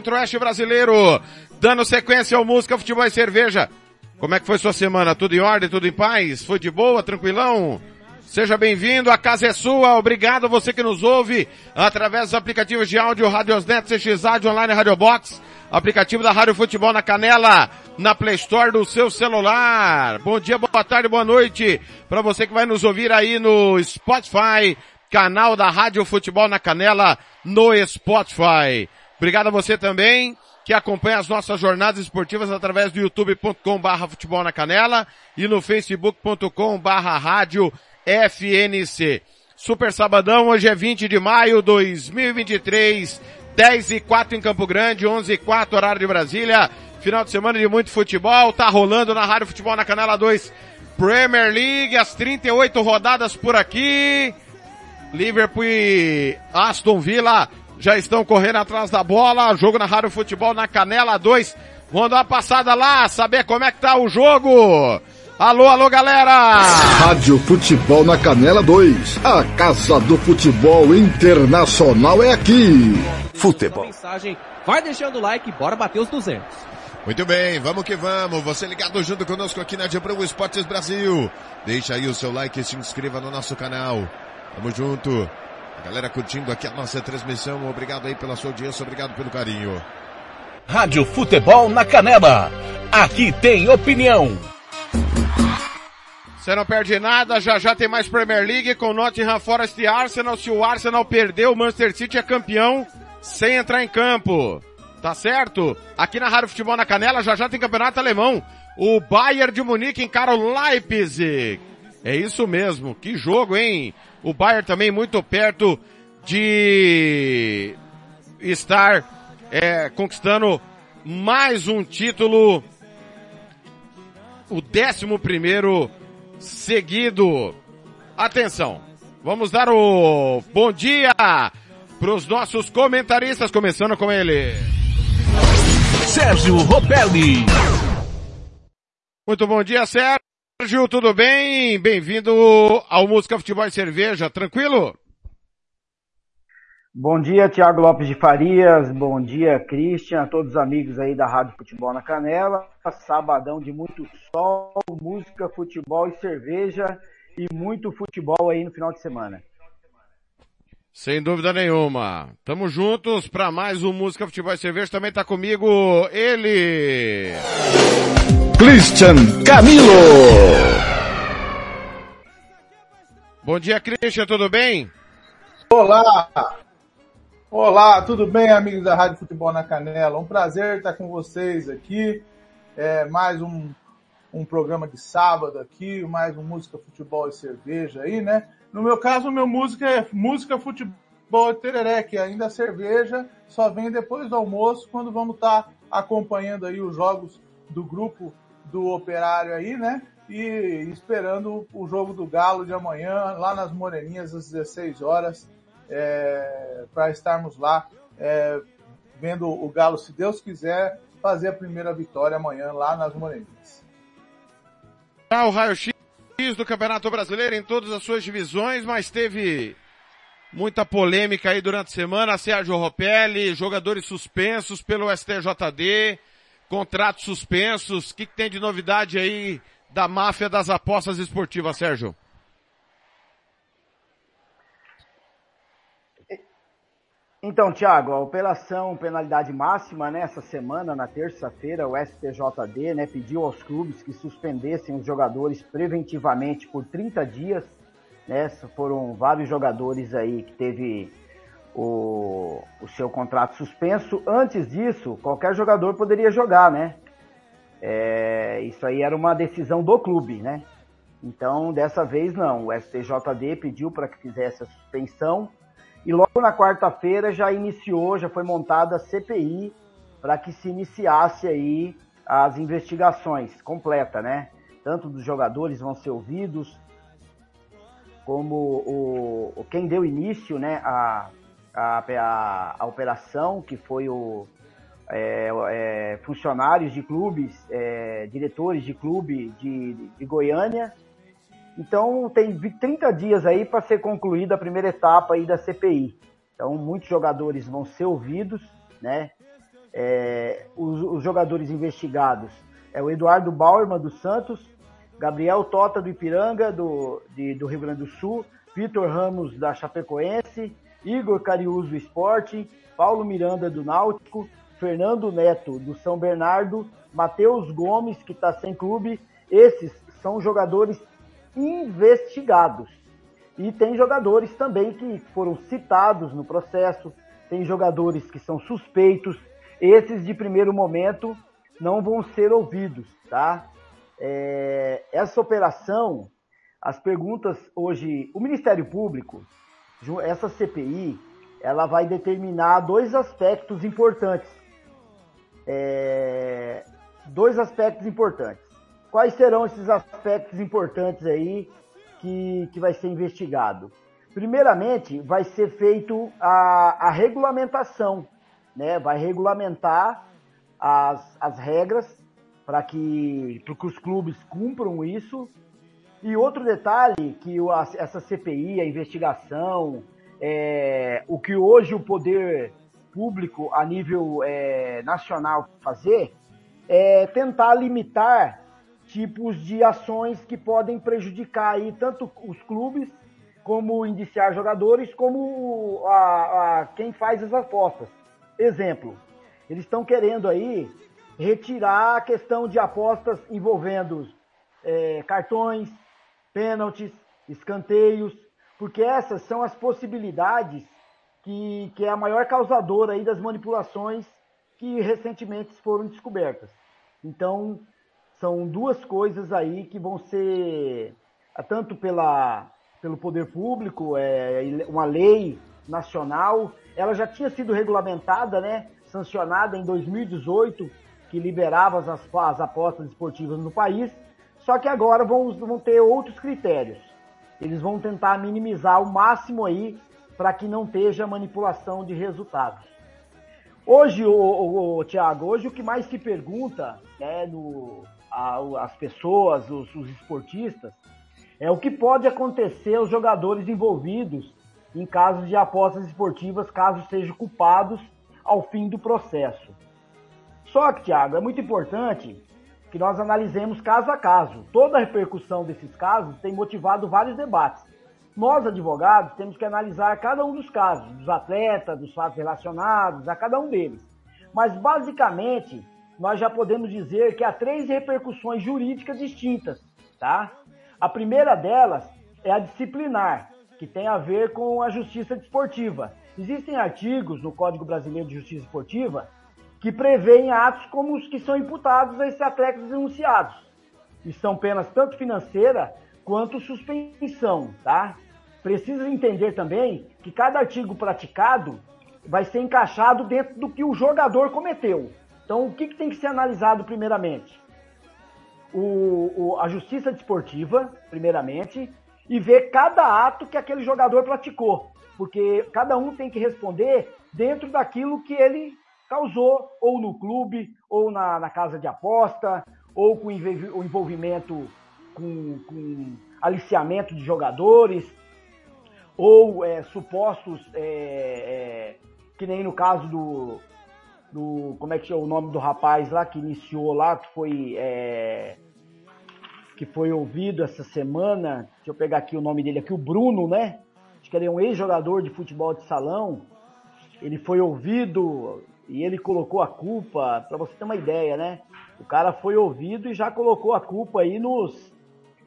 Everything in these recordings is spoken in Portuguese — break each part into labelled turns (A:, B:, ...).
A: Centro-Oeste brasileiro, dando sequência ao Música, Futebol e Cerveja. Como é que foi sua semana? Tudo em ordem, tudo em paz? Foi de boa, tranquilão? Seja bem-vindo, a casa é sua. Obrigado a você que nos ouve através dos aplicativos de áudio Radiosnet, CX Rádio Online Radio Box, aplicativo da Rádio Futebol na Canela, na Play Store do seu celular. Bom dia, boa tarde, boa noite para você que vai nos ouvir aí no Spotify, canal da Rádio Futebol na Canela no Spotify. Obrigado a você também que acompanha as nossas jornadas esportivas através do youtube.com barra futebol na canela e no facebook.com barra rádio FNC. Super Sabadão, hoje é 20 de maio de 2023, 10 e 4 em Campo Grande, 11 e 4 horário de Brasília. Final de semana de muito futebol, tá rolando na Rádio Futebol na Canela 2. Premier League, as 38 rodadas por aqui. Liverpool e Aston Villa já estão correndo atrás da bola. Jogo na Rádio Futebol na Canela 2. Vamos dar uma passada lá, saber como é que tá o jogo. Alô, alô, galera!
B: Rádio Futebol na Canela 2. A Casa do Futebol Internacional é aqui.
C: Futebol. Mensagem, vai deixando o like, bora bater os 200.
D: Muito bem, vamos que vamos. Você ligado junto conosco aqui na Diabrão Esportes Brasil. Deixa aí o seu like e se inscreva no nosso canal. Tamo junto. A galera curtindo aqui a nossa transmissão. Obrigado aí pela sua audiência, obrigado pelo carinho.
C: Rádio Futebol na Canela. Aqui tem opinião.
A: Você não perde nada, já já tem mais Premier League com Nottingham Forest e Arsenal. Se o Arsenal perder, o Manchester City é campeão sem entrar em campo. Tá certo? Aqui na Rádio Futebol na Canela já já tem campeonato alemão. O Bayern de Munique encara o Leipzig. É isso mesmo. Que jogo, hein? O Bayern também muito perto de estar é, conquistando mais um título. O décimo primeiro seguido. Atenção, vamos dar o bom dia para os nossos comentaristas, começando com ele.
C: Sérgio Ropelli.
A: Muito bom dia, Sérgio, tudo bem? Bem-vindo ao Música Futebol e Cerveja, tranquilo?
E: Bom dia, Tiago Lopes de Farias. Bom dia, Christian, a todos os amigos aí da Rádio Futebol na Canela. Sabadão de muito sol, música, futebol e cerveja e muito futebol aí no final de semana.
A: Sem dúvida nenhuma. Tamo juntos para mais um Música, Futebol e Cerveja. Também tá comigo ele.
B: Christian Camilo.
A: Bom dia, Christian, tudo bem?
F: Olá, Olá, tudo bem, amigos da Rádio Futebol na Canela? Um prazer estar com vocês aqui. É, mais um, um programa de sábado aqui, mais um música, futebol e cerveja aí, né? No meu caso, meu música é música, futebol e tereré, que ainda a cerveja só vem depois do almoço, quando vamos estar acompanhando aí os jogos do grupo do Operário aí, né? E esperando o jogo do Galo de amanhã, lá nas Moreninhas, às 16 horas é, para estarmos lá é, vendo o Galo, se Deus quiser, fazer a primeira vitória amanhã lá nas Moreninhas.
A: Ah, o raio-x do Campeonato Brasileiro em todas as suas divisões, mas teve muita polêmica aí durante a semana. Sérgio Ropelli, jogadores suspensos pelo STJD, contratos suspensos. O que, que tem de novidade aí da máfia das apostas esportivas, Sérgio?
E: Então, Thiago, a operação penalidade máxima, né, semana, na terça-feira, o STJD, né, pediu aos clubes que suspendessem os jogadores preventivamente por 30 dias, né, foram vários jogadores aí que teve o, o seu contrato suspenso. Antes disso, qualquer jogador poderia jogar, né, é, isso aí era uma decisão do clube, né, então, dessa vez não, o STJD pediu para que fizesse a suspensão, e logo na quarta-feira já iniciou, já foi montada a CPI para que se iniciasse aí as investigações completa, né? Tanto dos jogadores vão ser ouvidos, como o, quem deu início, né, a, a, a, a operação, que foi o é, é, funcionários de clubes, é, diretores de clube de, de Goiânia, então tem 30 dias aí para ser concluída a primeira etapa aí da CPI. Então muitos jogadores vão ser ouvidos, né? É, os, os, jogadores investigados é o Eduardo Bauerman do Santos, Gabriel Tota do Ipiranga, do, de, do Rio Grande do Sul, Vitor Ramos da Chapecoense, Igor Cariús do Esporte, Paulo Miranda do Náutico, Fernando Neto do São Bernardo, Matheus Gomes, que está sem clube. Esses são jogadores investigados. E tem jogadores também que foram citados no processo, tem jogadores que são suspeitos. Esses de primeiro momento não vão ser ouvidos, tá? É, essa operação, as perguntas hoje, o Ministério Público, essa CPI, ela vai determinar dois aspectos importantes. É, dois aspectos importantes. Quais serão esses aspectos importantes aí que, que vai ser investigado? Primeiramente, vai ser feito a, a regulamentação, né? Vai regulamentar as, as regras para que, que os clubes cumpram isso. E outro detalhe que essa CPI, a investigação, é, o que hoje o poder público a nível é, nacional fazer é tentar limitar tipos de ações que podem prejudicar aí tanto os clubes como indiciar jogadores como a, a quem faz as apostas. Exemplo, eles estão querendo aí retirar a questão de apostas envolvendo é, cartões, pênaltis, escanteios, porque essas são as possibilidades que, que é a maior causadora aí das manipulações que recentemente foram descobertas. Então, são duas coisas aí que vão ser, tanto pela, pelo poder público, é, uma lei nacional, ela já tinha sido regulamentada, né, sancionada em 2018, que liberava as, as apostas esportivas no país, só que agora vão, vão ter outros critérios eles vão tentar minimizar o máximo aí para que não esteja manipulação de resultados. Hoje, o, o, o Tiago, hoje o que mais se pergunta né, no, a, as pessoas, os, os esportistas, é o que pode acontecer aos jogadores envolvidos em casos de apostas esportivas, caso sejam culpados ao fim do processo. Só que, Tiago, é muito importante que nós analisemos caso a caso. Toda a repercussão desses casos tem motivado vários debates. Nós, advogados, temos que analisar cada um dos casos, dos atletas, dos fatos relacionados, a cada um deles. Mas, basicamente, nós já podemos dizer que há três repercussões jurídicas distintas, tá? A primeira delas é a disciplinar, que tem a ver com a justiça desportiva. Existem artigos no Código Brasileiro de Justiça Esportiva que prevêem atos como os que são imputados a esses atletas denunciados. E são penas tanto financeira quanto suspensão, tá? Precisa entender também que cada artigo praticado vai ser encaixado dentro do que o jogador cometeu. Então, o que, que tem que ser analisado primeiramente? O, o, a justiça desportiva, primeiramente, e ver cada ato que aquele jogador praticou. Porque cada um tem que responder dentro daquilo que ele causou, ou no clube, ou na, na casa de aposta, ou com o envolvimento com, com aliciamento de jogadores, ou é, supostos, é, é, que nem no caso do, do. Como é que é o nome do rapaz lá que iniciou lá, que foi. É, que foi ouvido essa semana. Deixa eu pegar aqui o nome dele aqui, o Bruno, né? Acho que ele é um ex-jogador de futebol de salão. Ele foi ouvido e ele colocou a culpa, para você ter uma ideia, né? O cara foi ouvido e já colocou a culpa aí nos,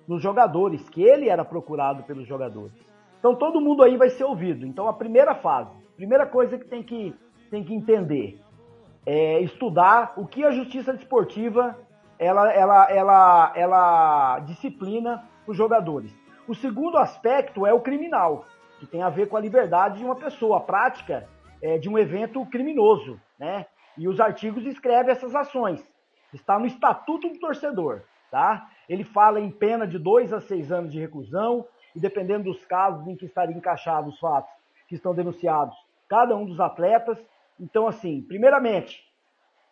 E: nos jogadores, que ele era procurado pelos jogadores. Então todo mundo aí vai ser ouvido. Então a primeira fase, primeira coisa que tem que, tem que entender é estudar o que a justiça desportiva ela, ela, ela, ela disciplina os jogadores. O segundo aspecto é o criminal, que tem a ver com a liberdade de uma pessoa, a prática é, de um evento criminoso né? E os artigos escrevem essas ações. Está no Estatuto do Torcedor, tá? Ele fala em pena de dois a seis anos de reclusão, e dependendo dos casos em que estariam encaixados os fatos que estão denunciados, cada um dos atletas. Então, assim, primeiramente,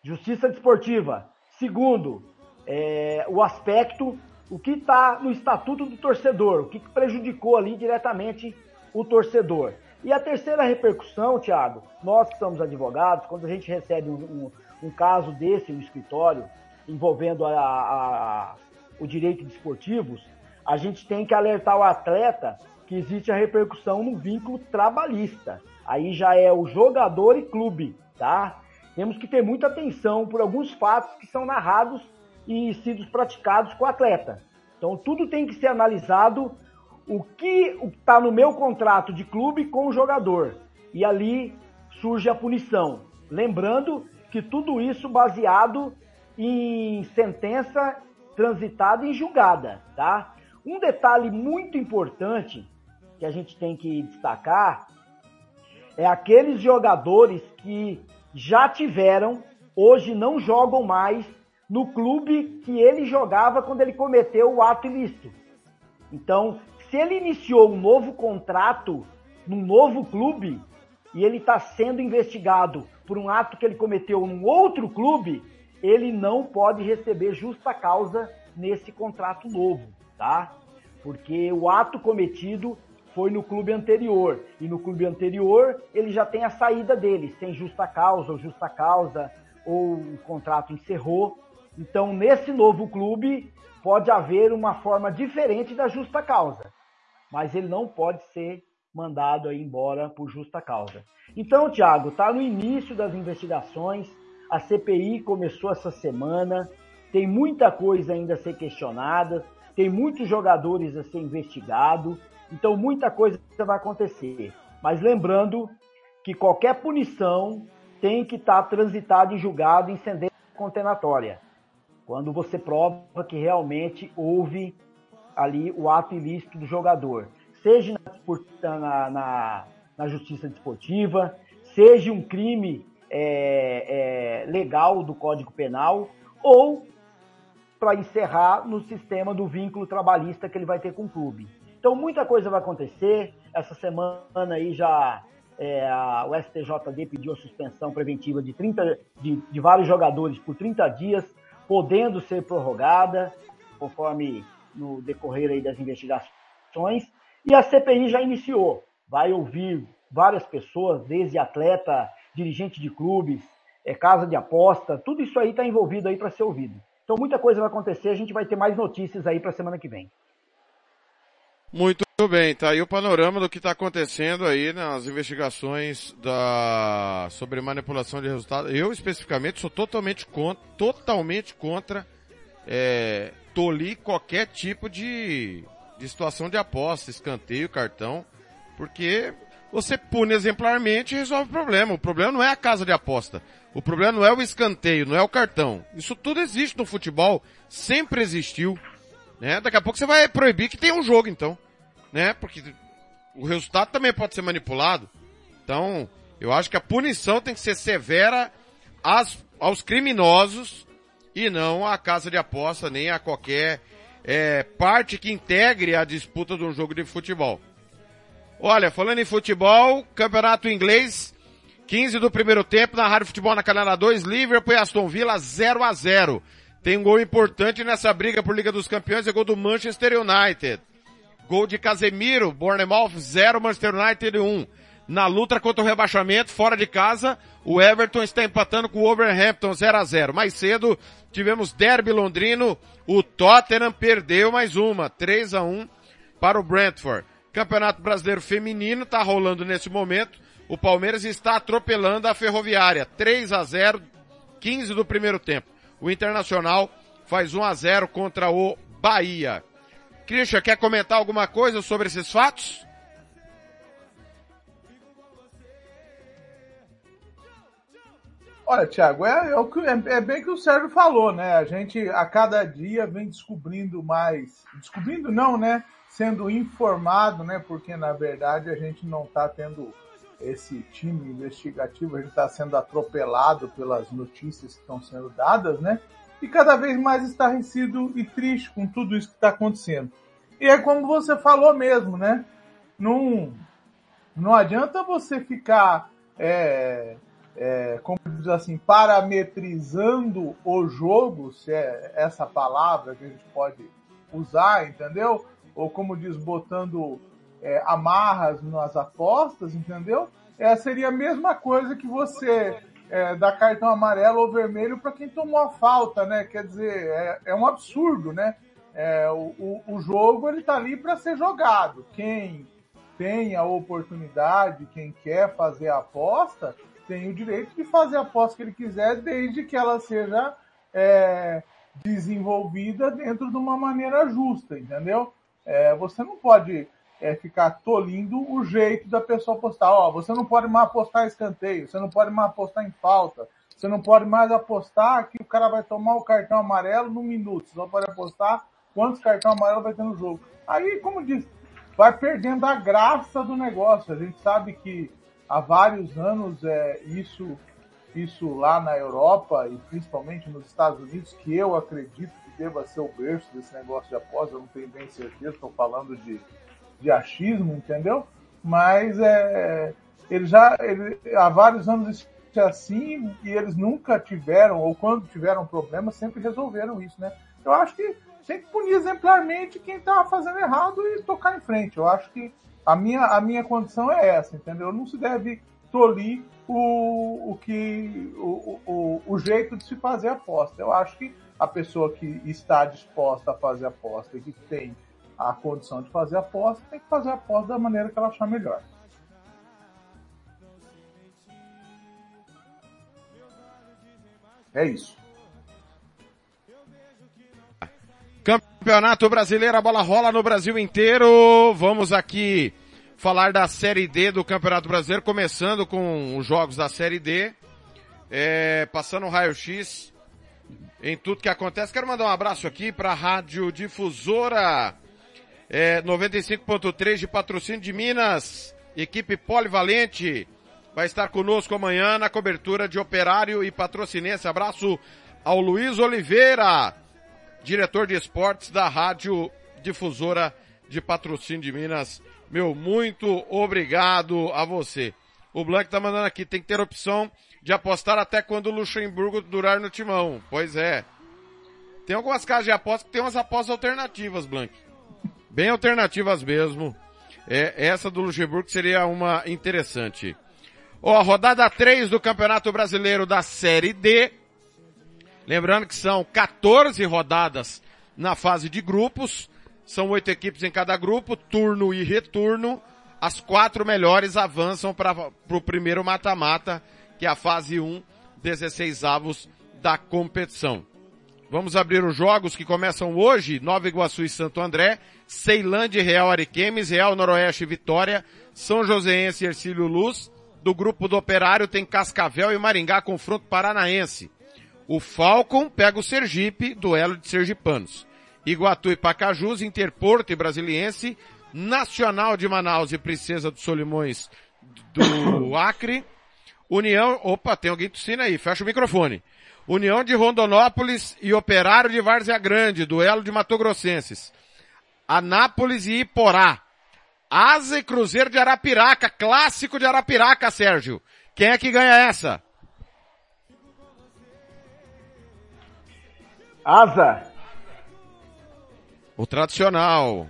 E: justiça desportiva. Segundo, é, o aspecto, o que está no Estatuto do Torcedor, o que prejudicou ali diretamente o torcedor. E a terceira repercussão, Thiago, nós que somos advogados, quando a gente recebe um, um, um caso desse no escritório, envolvendo a, a, o direito de esportivos, a gente tem que alertar o atleta que existe a repercussão no vínculo trabalhista. Aí já é o jogador e clube, tá? Temos que ter muita atenção por alguns fatos que são narrados e sido praticados com o atleta. Então tudo tem que ser analisado o que está no meu contrato de clube com o jogador. E ali surge a punição. Lembrando que tudo isso baseado em sentença transitada e julgada, tá? Um detalhe muito importante que a gente tem que destacar é aqueles jogadores que já tiveram, hoje não jogam mais no clube que ele jogava quando ele cometeu o ato ilícito. Então, se ele iniciou um novo contrato num novo clube e ele está sendo investigado por um ato que ele cometeu num outro clube, ele não pode receber justa causa nesse contrato novo, tá? Porque o ato cometido foi no clube anterior e no clube anterior ele já tem a saída dele sem justa causa ou justa causa ou o contrato encerrou. Então, nesse novo clube pode haver uma forma diferente da justa causa, mas ele não pode ser mandado aí embora por justa causa. Então, Tiago, está no início das investigações. A CPI começou essa semana. Tem muita coisa ainda a ser questionada. Tem muitos jogadores a ser investigado. Então, muita coisa vai acontecer. Mas lembrando que qualquer punição tem que estar tá transitada e julgado em sentença condenatória. Quando você prova que realmente houve ali o ato ilícito do jogador seja na, na, na justiça desportiva, seja um crime é, é, legal do Código Penal, ou para encerrar no sistema do vínculo trabalhista que ele vai ter com o clube. Então muita coisa vai acontecer. Essa semana aí já é, a, o STJD pediu a suspensão preventiva de, 30, de, de vários jogadores por 30 dias, podendo ser prorrogada, conforme no decorrer aí das investigações. E a CPI já iniciou, vai ouvir várias pessoas, desde atleta, dirigente de clubes, é, casa de aposta, tudo isso aí está envolvido aí para ser ouvido. Então muita coisa vai acontecer, a gente vai ter mais notícias aí para a semana que vem.
A: Muito bem, tá aí o panorama do que está acontecendo aí nas investigações da sobre manipulação de resultados. Eu especificamente sou totalmente contra, totalmente contra é, tolir qualquer tipo de de situação de aposta, escanteio, cartão, porque você pune exemplarmente e resolve o problema. O problema não é a casa de aposta. O problema não é o escanteio, não é o cartão. Isso tudo existe no futebol, sempre existiu. Né? Daqui a pouco você vai proibir que tenha um jogo, então. Né? Porque o resultado também pode ser manipulado. Então, eu acho que a punição tem que ser severa às, aos criminosos e não à casa de aposta, nem a qualquer é, parte que integre a disputa de um jogo de futebol. Olha, falando em futebol, campeonato inglês, 15 do primeiro tempo, na Rádio Futebol na Canela 2, Liverpool e Aston Villa 0 a 0 Tem um gol importante nessa briga por Liga dos Campeões, é gol do Manchester United. Gol de Casemiro, Bournemouth 0, Manchester United 1. Na luta contra o rebaixamento, fora de casa, o Everton está empatando com o Wolverhampton 0 a 0 Mais cedo, tivemos derby londrino, o Tottenham perdeu mais uma, 3 a 1 para o Brentford. Campeonato Brasileiro Feminino está rolando nesse momento. O Palmeiras está atropelando a Ferroviária, 3 a 0, 15 do primeiro tempo. O Internacional faz 1 a 0 contra o Bahia. Christian, quer comentar alguma coisa sobre esses fatos?
F: Olha, Thiago, é, é, é, bem que o Sérgio falou, né? A gente a cada dia vem descobrindo mais, descobrindo não, né? Sendo informado, né? Porque na verdade a gente não está tendo esse time investigativo, a gente está sendo atropelado pelas notícias que estão sendo dadas, né? E cada vez mais estarrecido e triste com tudo isso que está acontecendo. E é como você falou mesmo, né? Não, não adianta você ficar é, é, como diz assim, parametrizando o jogo, se é essa palavra que a gente pode usar, entendeu? Ou como diz, botando é, amarras nas apostas, entendeu? É, seria a mesma coisa que você é, dar cartão amarelo ou vermelho para quem tomou a falta, né? Quer dizer, é, é um absurdo, né? É, o, o, jogo ele está ali para ser jogado. Quem tem a oportunidade, quem quer fazer a aposta, tem o direito de fazer a aposta que ele quiser, desde que ela seja é, desenvolvida dentro de uma maneira justa, entendeu? É, você não pode é, ficar tolindo o jeito da pessoa apostar. Ó, você não pode mais apostar escanteio, você não pode mais apostar em falta, você não pode mais apostar que o cara vai tomar o cartão amarelo no minuto, você só pode apostar quantos cartões amarelos vai ter no jogo. Aí, como disse, vai perdendo a graça do negócio. A gente sabe que há vários anos é, isso, isso lá na Europa e principalmente nos Estados Unidos, que eu acredito que deva ser o berço desse negócio de aposta, eu não tenho bem certeza, estou falando de, de achismo, entendeu? Mas é, ele já ele, há vários anos isso é assim e eles nunca tiveram, ou quando tiveram problemas, sempre resolveram isso, né? Eu acho que tem que punir exemplarmente quem está fazendo errado e tocar em frente. Eu acho que a minha, a minha condição é essa, entendeu? Não se deve tolir o, o, que, o, o, o jeito de se fazer aposta. Eu acho que a pessoa que está disposta a fazer aposta e que tem a condição de fazer aposta, tem que fazer aposta da maneira que ela achar melhor. É isso.
A: Campeonato Brasileiro, a bola rola no Brasil inteiro. Vamos aqui falar da Série D do Campeonato Brasileiro, começando com os jogos da Série D. É, passando um raio-x em tudo que acontece. Quero mandar um abraço aqui para a Rádio Difusora é, 95.3 de patrocínio de Minas. Equipe polivalente vai estar conosco amanhã na cobertura de operário e patrocinense. Abraço ao Luiz Oliveira diretor de esportes da Rádio Difusora de Patrocínio de Minas. Meu, muito obrigado a você. O Blank tá mandando aqui, tem que ter opção de apostar até quando o Luxemburgo durar no timão. Pois é. Tem algumas casas de apostas que tem umas apostas alternativas, Blank. Bem alternativas mesmo. É, essa do Luxemburgo seria uma interessante. Ó, a rodada 3 do Campeonato Brasileiro da Série D. Lembrando que são 14 rodadas na fase de grupos, são oito equipes em cada grupo, turno e retorno. As quatro melhores avançam para o primeiro mata-mata, que é a fase 1, 16 avos da competição. Vamos abrir os jogos que começam hoje, Nova Iguaçu e Santo André, Ceilândia e Real Ariquemes, Real Noroeste e Vitória, São Joséense e Ercílio Luz, do grupo do Operário tem Cascavel e Maringá, confronto paranaense. O Falcon pega o Sergipe, duelo de sergipanos. Iguatu e Pacajus, Interporto e Brasiliense, Nacional de Manaus e Princesa dos Solimões do Acre, União, opa, tem alguém tossindo aí, fecha o microfone. União de Rondonópolis e Operário de Várzea Grande, duelo de Matogrossenses. Anápolis e Iporá. Asa e Cruzeiro de Arapiraca, clássico de Arapiraca, Sérgio. Quem é que ganha essa?
E: Asa.
A: O tradicional.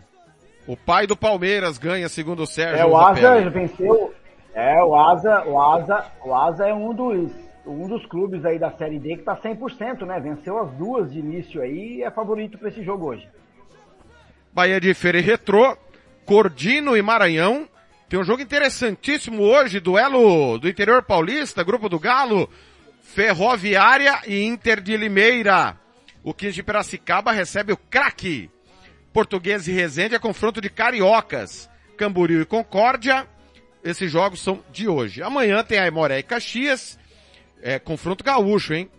A: O pai do Palmeiras ganha, segundo o Sérgio.
E: É, o Asa venceu. É, o Asa, o Asa, o Asa é um dos, um dos clubes aí da Série D que tá 100%, né? Venceu as duas de início aí e é favorito para esse jogo hoje.
A: Bahia de Feira e Retrô, Cordino e Maranhão. Tem um jogo interessantíssimo hoje, duelo do interior paulista, grupo do Galo, Ferroviária e Inter de Limeira. O 15 de Piracicaba recebe o craque. Português e Resende é confronto de cariocas. Camboriú e Concórdia. Esses jogos são de hoje. Amanhã tem a Aimoré e Caxias. É, confronto gaúcho, hein?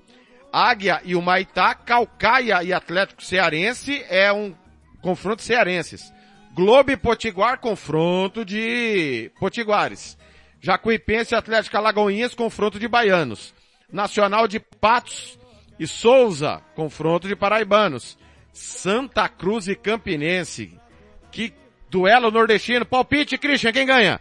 A: Águia e o Maitá, Calcaia e Atlético Cearense é um confronto cearenses. Globo e Potiguar, confronto de potiguares. Jacuipense e Atlético Alagoinhas, confronto de baianos. Nacional de Patos e Souza, confronto de paraibanos. Santa Cruz e Campinense. Que duelo nordestino. Palpite, Christian, quem ganha?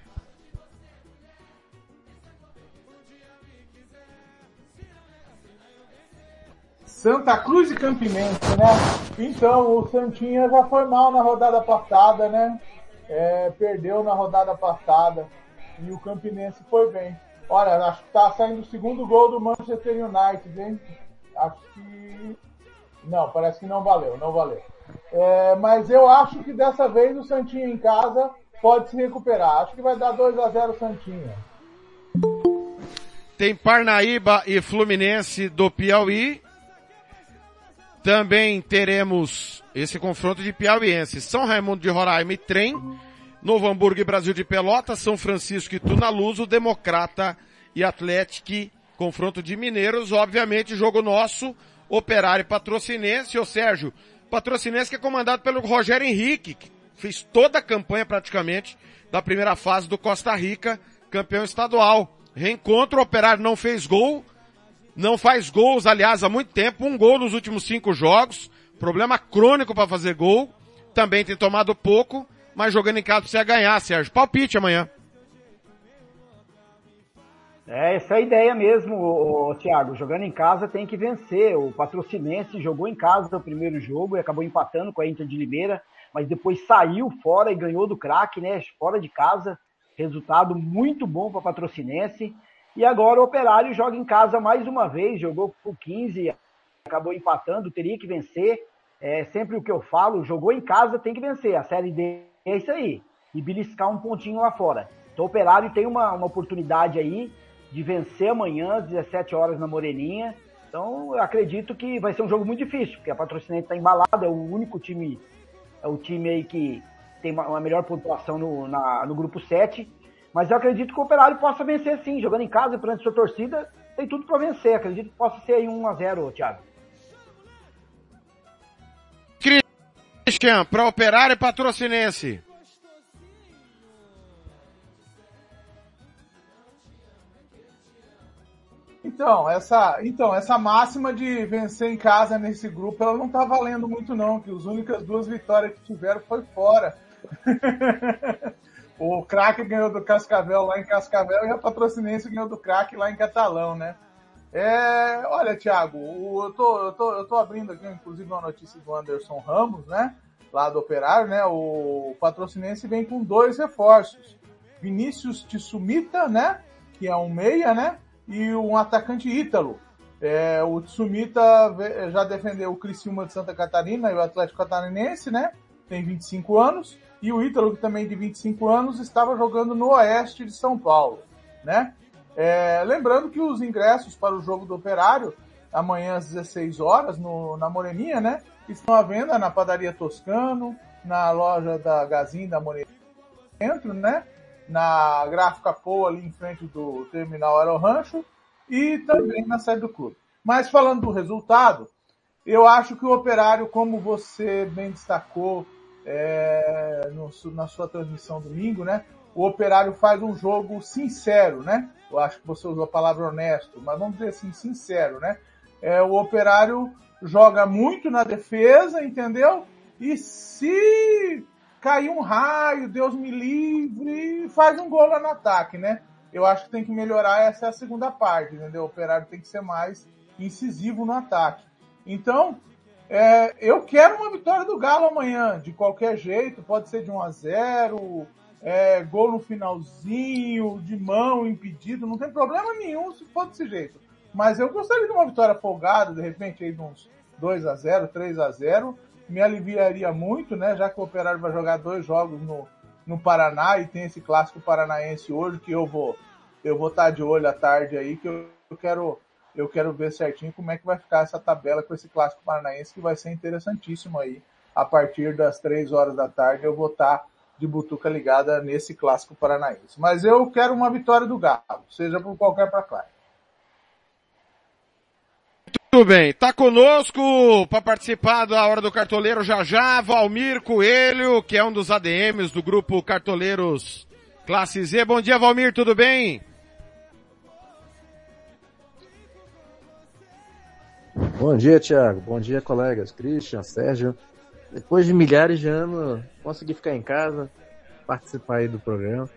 F: Santa Cruz e Campinense, né? Então, o Santinha já foi mal na rodada passada, né? é, perdeu na rodada passada e o Campinense foi bem. Olha, acho que tá saindo o segundo gol do Manchester United, hein? Acho que. Não, parece que não valeu, não valeu. É, mas eu acho que dessa vez o Santinho em casa pode se recuperar. Acho que vai dar 2 a 0 Santinho.
A: Tem Parnaíba e Fluminense do Piauí. Também teremos esse confronto de piauienses. São Raimundo de Roraima e Trem. Novo Hamburgo e Brasil de Pelotas. São Francisco e Tunaluso. Democrata e Atlético. Confronto de mineiros. Obviamente, jogo nosso. Operário Patrocinense. Ô Sérgio, Patrocinense que é comandado pelo Rogério Henrique. Que fez toda a campanha praticamente da primeira fase do Costa Rica. Campeão estadual. Reencontro, o Operário não fez gol não faz gols, aliás, há muito tempo, um gol nos últimos cinco jogos, problema crônico para fazer gol, também tem tomado pouco, mas jogando em casa precisa ganhar, Sérgio. Palpite amanhã.
E: É, essa é a ideia mesmo, Thiago. Jogando em casa tem que vencer. O Patrocinense jogou em casa o primeiro jogo e acabou empatando com a Inter de Limeira, mas depois saiu fora e ganhou do craque, né? Fora de casa. Resultado muito bom para o Patrocinense. E agora o Operário joga em casa mais uma vez, jogou com 15, acabou empatando, teria que vencer. É sempre o que eu falo, jogou em casa, tem que vencer. A Série D é isso aí. E beliscar um pontinho lá fora. Então o Operário tem uma, uma oportunidade aí de vencer amanhã, às 17 horas na Moreninha. Então eu acredito que vai ser um jogo muito difícil, porque a patrocinante está embalada, é o único time, é o time aí que tem uma melhor pontuação no, na, no grupo 7 mas eu acredito que o Operário possa vencer sim, jogando em casa perante sua torcida, tem tudo para vencer. Acredito que possa ser aí 1 a 0 Thiago.
A: Christian, para Operário e Patrocinense.
F: Então, essa, então, essa máxima de vencer em casa nesse grupo, ela não tá valendo muito não, que as únicas duas vitórias que tiveram foi fora. O craque ganhou do Cascavel lá em Cascavel e a Patrocinense ganhou do craque lá em Catalão, né? É, olha, Thiago, eu, tô, eu, tô, eu tô abrindo aqui, inclusive, uma notícia do Anderson Ramos, né? Lá do Operário, né? O Patrocinense vem com dois reforços. Vinícius Tsumita, né? Que é um meia, né? E um atacante Ítalo. É, o Tsumita já defendeu o Criciúma de Santa Catarina e o Atlético Catarinense, né? Tem 25 anos e o Ítalo, que também de 25 anos, estava jogando no oeste de São Paulo, né? É, lembrando que os ingressos para o jogo do Operário, amanhã às 16 horas, no, na Moreninha, né? Estão à venda na padaria Toscano, na loja da Gazin da Moreninha, dentro, né? Na Gráfica Poa, ali em frente do Terminal Aerorancho, e também na sede do clube. Mas falando do resultado, eu acho que o Operário, como você bem destacou, é, no, na sua transmissão domingo, né? O Operário faz um jogo sincero, né? Eu acho que você usou a palavra honesto, mas vamos dizer assim, sincero, né? É, o Operário joga muito na defesa, entendeu? E se cair um raio, Deus me livre, faz um gol lá no ataque, né? Eu acho que tem que melhorar essa é a segunda parte, entendeu? O Operário tem que ser mais incisivo no ataque. Então, é, eu quero uma vitória do Galo amanhã, de qualquer jeito, pode ser de 1 a 0 é, gol no finalzinho, de mão, impedido, não tem problema nenhum se for desse jeito. Mas eu gostaria de uma vitória folgada, de repente aí de uns 2 a 0 3 a 0 me aliviaria muito, né? Já que o Operário vai jogar dois jogos no, no Paraná e tem esse clássico paranaense hoje que eu vou eu vou estar de olho à tarde aí, que eu, eu quero eu quero ver certinho como é que vai ficar essa tabela com esse clássico paranaense, que vai ser interessantíssimo aí. A partir das três horas da tarde eu vou estar de butuca ligada nesse clássico paranaense. Mas eu quero uma vitória do Galo, seja por qualquer placar.
A: Bem, tá conosco para participar da Hora do Cartoleiro já já, Valmir Coelho, que é um dos ADMs do grupo Cartoleiros Classe Z. Bom dia, Valmir, tudo bem?
G: Bom dia, Thiago. Bom dia, colegas. Christian, Sérgio. Depois de milhares de anos, consegui ficar em casa, participar aí do programa.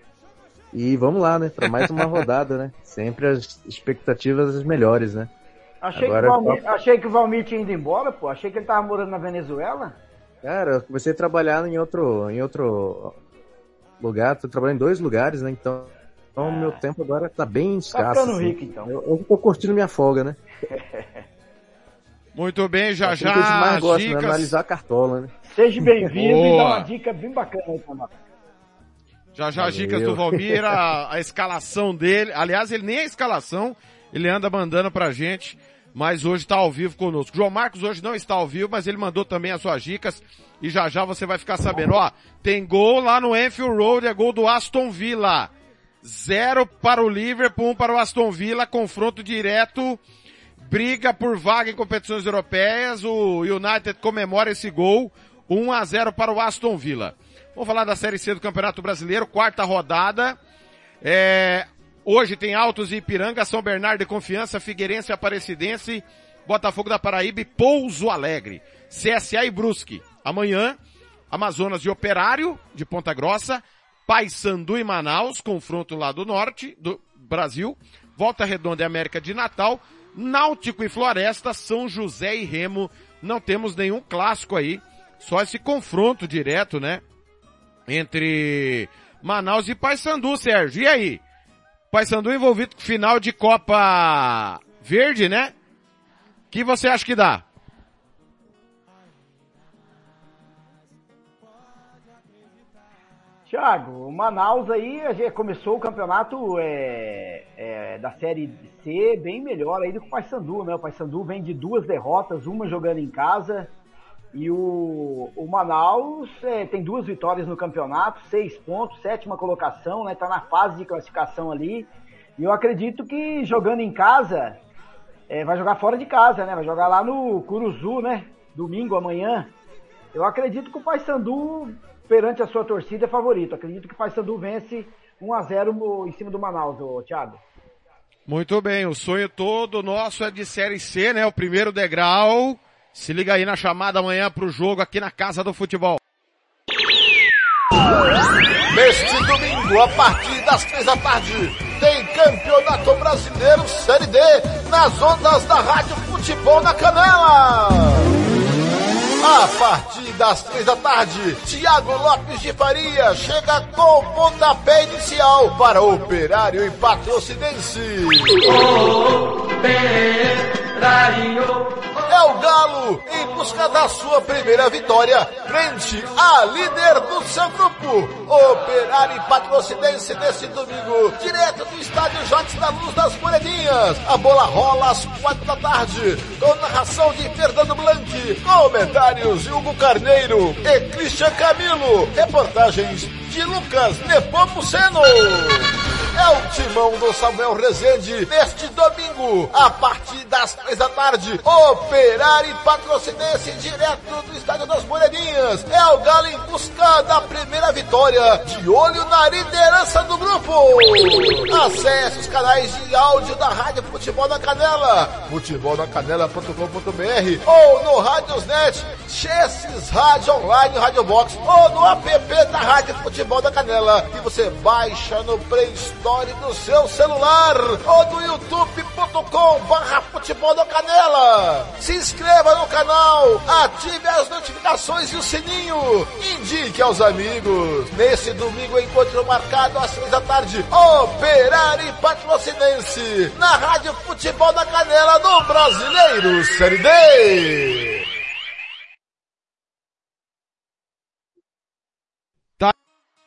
G: E vamos lá, né? Para mais uma rodada, né? Sempre as expectativas melhores, né?
E: Achei, Agora, que o Valmir, achei que o Valmir tinha ido embora, pô. Achei que ele tava morando na Venezuela.
G: Cara, eu comecei a trabalhar em outro, em outro, lugar, tô trabalhando em dois lugares, né? Então, então meu tempo agora tá bem escasso. Tá
E: ficando assim. rico, então.
G: Eu, eu tô curtindo minha folga, né?
A: Muito bem, já já.
G: É que a gente mais gosta, né? dicas... né? Analisar a cartola, né?
E: Seja bem-vindo e dá uma dica bem bacana aí pra nós.
A: Já já as dicas do Valmir, a, a, escalação dele. Aliás, ele nem a escalação, ele anda mandando pra gente, mas hoje tá ao vivo conosco. João Marcos hoje não está ao vivo, mas ele mandou também as suas dicas e já já você vai ficar sabendo. Ó, tem gol lá no Enfield Road, é gol do Aston Villa. Zero para o Liverpool, um para o Aston Villa, confronto direto, briga por vaga em competições europeias, o United comemora esse gol, 1 a 0 para o Aston Villa. Vamos falar da Série C do Campeonato Brasileiro, quarta rodada. É, hoje tem Altos e Ipiranga, São Bernardo de Confiança, Figueirense, Aparecidense, Botafogo da Paraíba e Pouso Alegre. CSA e Brusque. Amanhã, Amazonas e Operário de Ponta Grossa, Paysandu e Manaus, confronto lá do norte do Brasil, Volta Redonda e América de Natal, Náutico e Floresta, São José e Remo. Não temos nenhum clássico aí, só esse confronto direto, né? entre Manaus e Paysandu, Sérgio. E aí? Paysandu envolvido com final de Copa Verde, né? Que você acha que dá?
E: Thiago, o Manaus aí começou o campeonato é, é, da Série C bem melhor aí do que o Paysandu, né? O Paysandu vem de duas derrotas, uma jogando em casa e o, o Manaus é, tem duas vitórias no campeonato, seis pontos, sétima colocação, né? Tá na fase de classificação ali. E eu acredito que jogando em casa, é, vai jogar fora de casa, né? Vai jogar lá no Curuzu, né? Domingo, amanhã. Eu acredito que o Paysandu, perante a sua torcida, é favorito. Acredito que o Paysandu vence 1 a 0 em cima do Manaus, ô, Thiago.
A: Muito bem, o sonho todo nosso é de Série C, né? O primeiro degrau. Se liga aí na chamada amanhã pro jogo aqui na Casa do Futebol.
H: Neste domingo, a partir das três da tarde, tem Campeonato Brasileiro Série D nas ondas da Rádio Futebol na Canela. A partir das três da tarde, Thiago Lopes de Faria chega com o pontapé inicial para Operário e Patrocinense. É o Galo em busca da sua primeira vitória. Frente à líder do seu grupo, Operário Patrocinense nesse domingo, direto do estádio Jotes da Luz das Moreninhas. A bola rola às quatro da tarde, com narração de Fernando Blanc, comentários de Hugo Carneiro e Christian Camilo, reportagens de Lucas Nepomuceno. É o timão do Samuel Rezende neste domingo, a partir das três da tarde. Operário e patrocinense direto do Estádio das Moreninhas. É o Galo em busca da primeira vitória, de olho na liderança do grupo. Acesse os canais de áudio da Rádio Futebol na Canela, futebolnacanela.com.br ou no Rádiosnet, Chesses Rádio Online, Rádio Box ou no app da Rádio Futebol da Canela, que você baixa no Play Store do seu celular ou do youtube.com barra futebol da canela. Se inscreva no canal, ative as notificações e o sininho. Indique aos amigos. Nesse domingo, encontro marcado às seis da tarde, Operário e Patrocinense, na Rádio Futebol da Canela do Brasileiro Série D.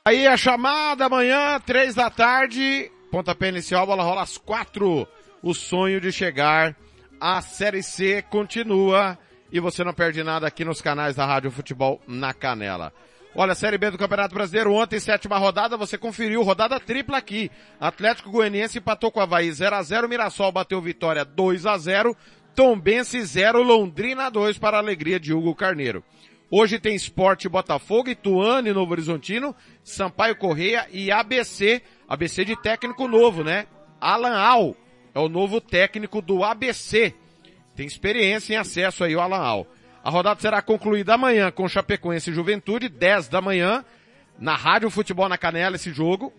A: Aí a chamada amanhã, três da tarde, pontapé inicial, bola rola às quatro. O sonho de chegar à Série C continua e você não perde nada aqui nos canais da Rádio Futebol na Canela. Olha, Série B do Campeonato Brasileiro, ontem, sétima rodada, você conferiu, rodada tripla aqui. Atlético Goianiense empatou com a Havaí 0 a 0 Mirassol bateu vitória 2 a 0 Tombense 0, Londrina 2 para a alegria de Hugo Carneiro. Hoje tem Esporte Botafogo, Ituano e Novo Horizontino, Sampaio Correia e ABC, ABC de técnico novo, né? Alan Al é o novo técnico do ABC. Tem experiência em acesso aí o Alan Al. A rodada será concluída amanhã com Chapecoense e Juventude, 10 da manhã, na Rádio Futebol na Canela esse jogo.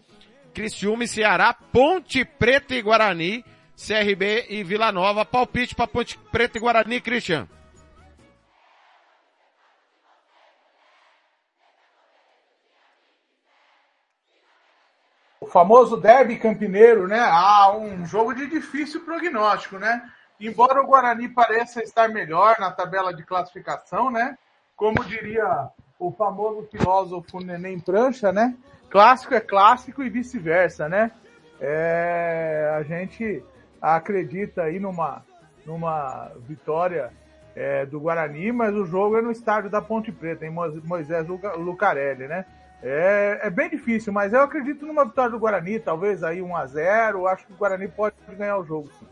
A: Criciúma e Ceará, Ponte Preta e Guarani, CRB e Vila Nova. Palpite para Ponte Preta e Guarani, Cristian.
F: Famoso derby campineiro, né? Ah, um jogo de difícil prognóstico, né? Embora o Guarani pareça estar melhor na tabela de classificação, né? Como diria o famoso filósofo Neném Prancha, né? Clássico é clássico e vice-versa, né? É, a gente acredita aí numa, numa vitória é, do Guarani, mas o jogo é no estádio da Ponte Preta, em Moisés Lucarelli, né? É, é bem difícil, mas eu acredito numa vitória do Guarani, talvez aí 1 a 0 Acho que o Guarani pode ganhar o jogo. Sim.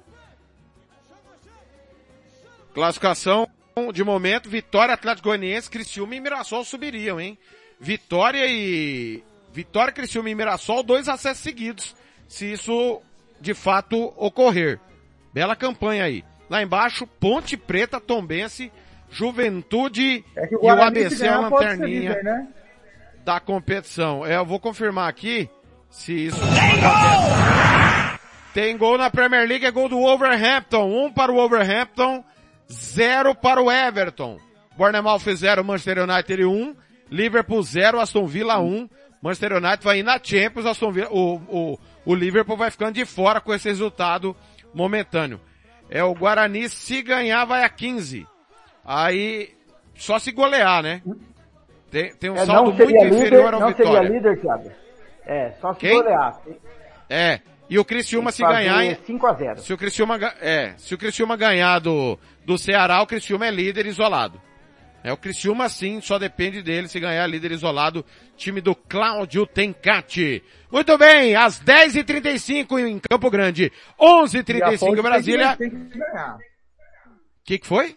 A: Classificação de momento, Vitória, Atlético Goianiense, Criciúma e Mirassol subiriam, hein? Vitória e Vitória, Criciúma e Mirassol, dois acessos seguidos, se isso de fato ocorrer. Bela campanha aí. Lá embaixo, Ponte Preta, Tombense, Juventude
F: é
A: o e o ABC é a lanterninha líder, né? Da competição. É, eu vou confirmar aqui se isso Tem gol! Tem gol na Premier League, é gol do Wolverhampton. Um para o Wolverhampton, zero para o Everton. Bournemouth 0, Manchester United 1. Um. Liverpool 0, Aston Villa 1. Um. Manchester United vai ir na Champions, Aston Villa, o, o, o Liverpool vai ficando de fora com esse resultado momentâneo. É o Guarani, se ganhar, vai a 15. Aí, só se golear, né? Tem, tem um é, saldo muito líder, inferior ao
E: não
A: Vitória.
E: Não seria líder, Thiago. É, só se Quem? golear.
A: É. E o Criciúma se ganhar...
E: 5 a 0
A: Se o Criciúma, é, se o Criciúma ganhar do, do Ceará, o Criciúma é líder isolado. É, o Criciúma sim, só depende dele se ganhar líder isolado, time do Cláudio Tencati. Muito bem, às 10h35 em Campo Grande, 11h35 em Brasília. O que, que foi?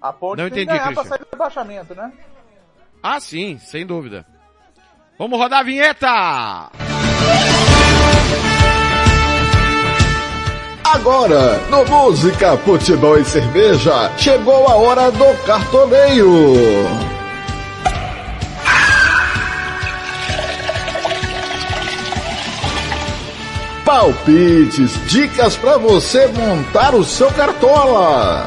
F: A ponte Não tem entendi, que ganhar pra sair do rebaixamento, né?
A: Ah, sim, sem dúvida. Vamos rodar a vinheta!
B: Agora, no Música, Futebol e Cerveja, chegou a hora do cartoneio. Palpites, dicas para você montar o seu cartola.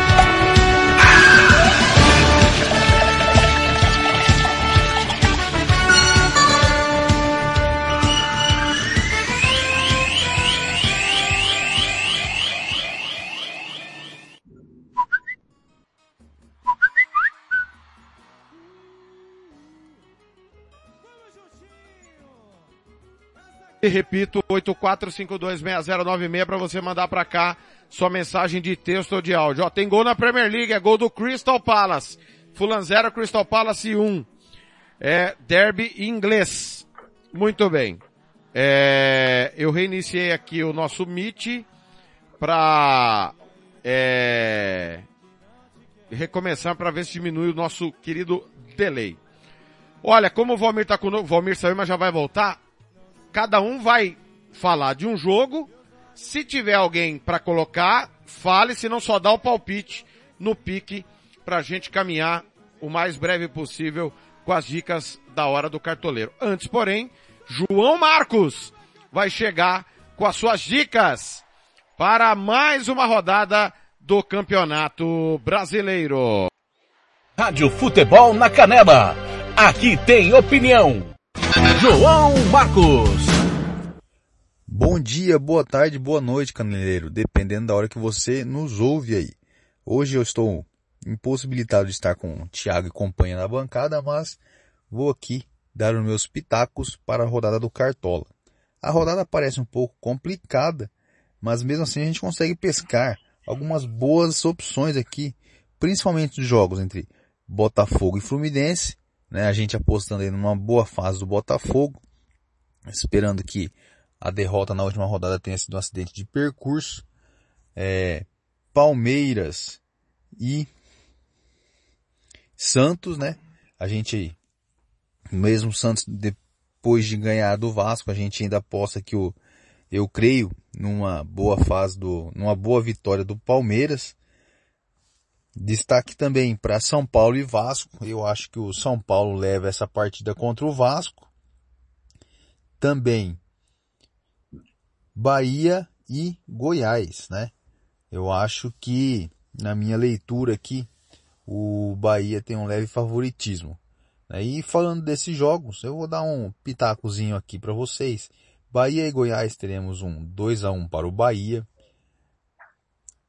A: E repito, 84526096 para você mandar para cá sua mensagem de texto ou de áudio. Ó, tem gol na Premier League, é gol do Crystal Palace. Fulan 0, Crystal Palace 1. Um. É derby inglês. Muito bem. É, eu reiniciei aqui o nosso Meet para é, recomeçar para ver se diminui o nosso querido delay. Olha, como o Valmir tá conosco, Valmir saiu, mas já vai voltar cada um vai falar de um jogo. Se tiver alguém para colocar, fale, se não só dá o palpite no pique para a gente caminhar o mais breve possível com as dicas da hora do cartoleiro. Antes, porém, João Marcos vai chegar com as suas dicas para mais uma rodada do Campeonato Brasileiro.
C: Rádio Futebol na Canela. Aqui tem opinião. João Marcos.
I: Bom dia, boa tarde, boa noite, caneleiro, dependendo da hora que você nos ouve aí. Hoje eu estou impossibilitado de estar com o Thiago e companhia na bancada, mas vou aqui dar os meus pitacos para a rodada do Cartola. A rodada parece um pouco complicada, mas mesmo assim a gente consegue pescar algumas boas opções aqui, principalmente os jogos entre Botafogo e Fluminense, né? A gente apostando aí numa boa fase do Botafogo, esperando que a derrota na última rodada tenha sido um acidente de percurso. É, Palmeiras e Santos, né? A gente, mesmo Santos depois de ganhar do Vasco, a gente ainda aposta que o Eu creio numa boa fase do, numa boa vitória do Palmeiras. Destaque também para São Paulo e Vasco. Eu acho que o São Paulo leva essa partida contra o Vasco. Também Bahia e Goiás, né? Eu acho que na minha leitura aqui o Bahia tem um leve favoritismo. E falando desses jogos, eu vou dar um pitacozinho aqui para vocês. Bahia e Goiás teremos um 2 a 1 para o Bahia.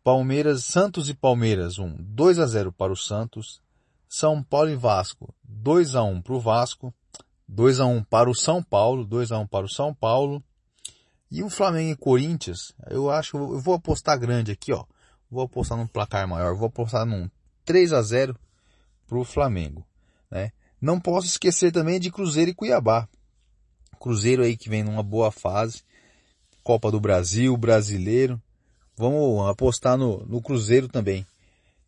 I: Palmeiras, Santos e Palmeiras, um 2 a 0 para o Santos. São Paulo e Vasco, 2 a 1 para o Vasco. 2 a 1 para o São Paulo, 2 a 1 para o São Paulo. E o Flamengo e Corinthians, eu acho, eu vou apostar grande aqui, ó. Vou apostar num placar maior, vou apostar num 3 a 0 para o Flamengo, né? Não posso esquecer também de Cruzeiro e Cuiabá. Cruzeiro aí que vem numa boa fase. Copa do Brasil, brasileiro. Vamos apostar no, no Cruzeiro também.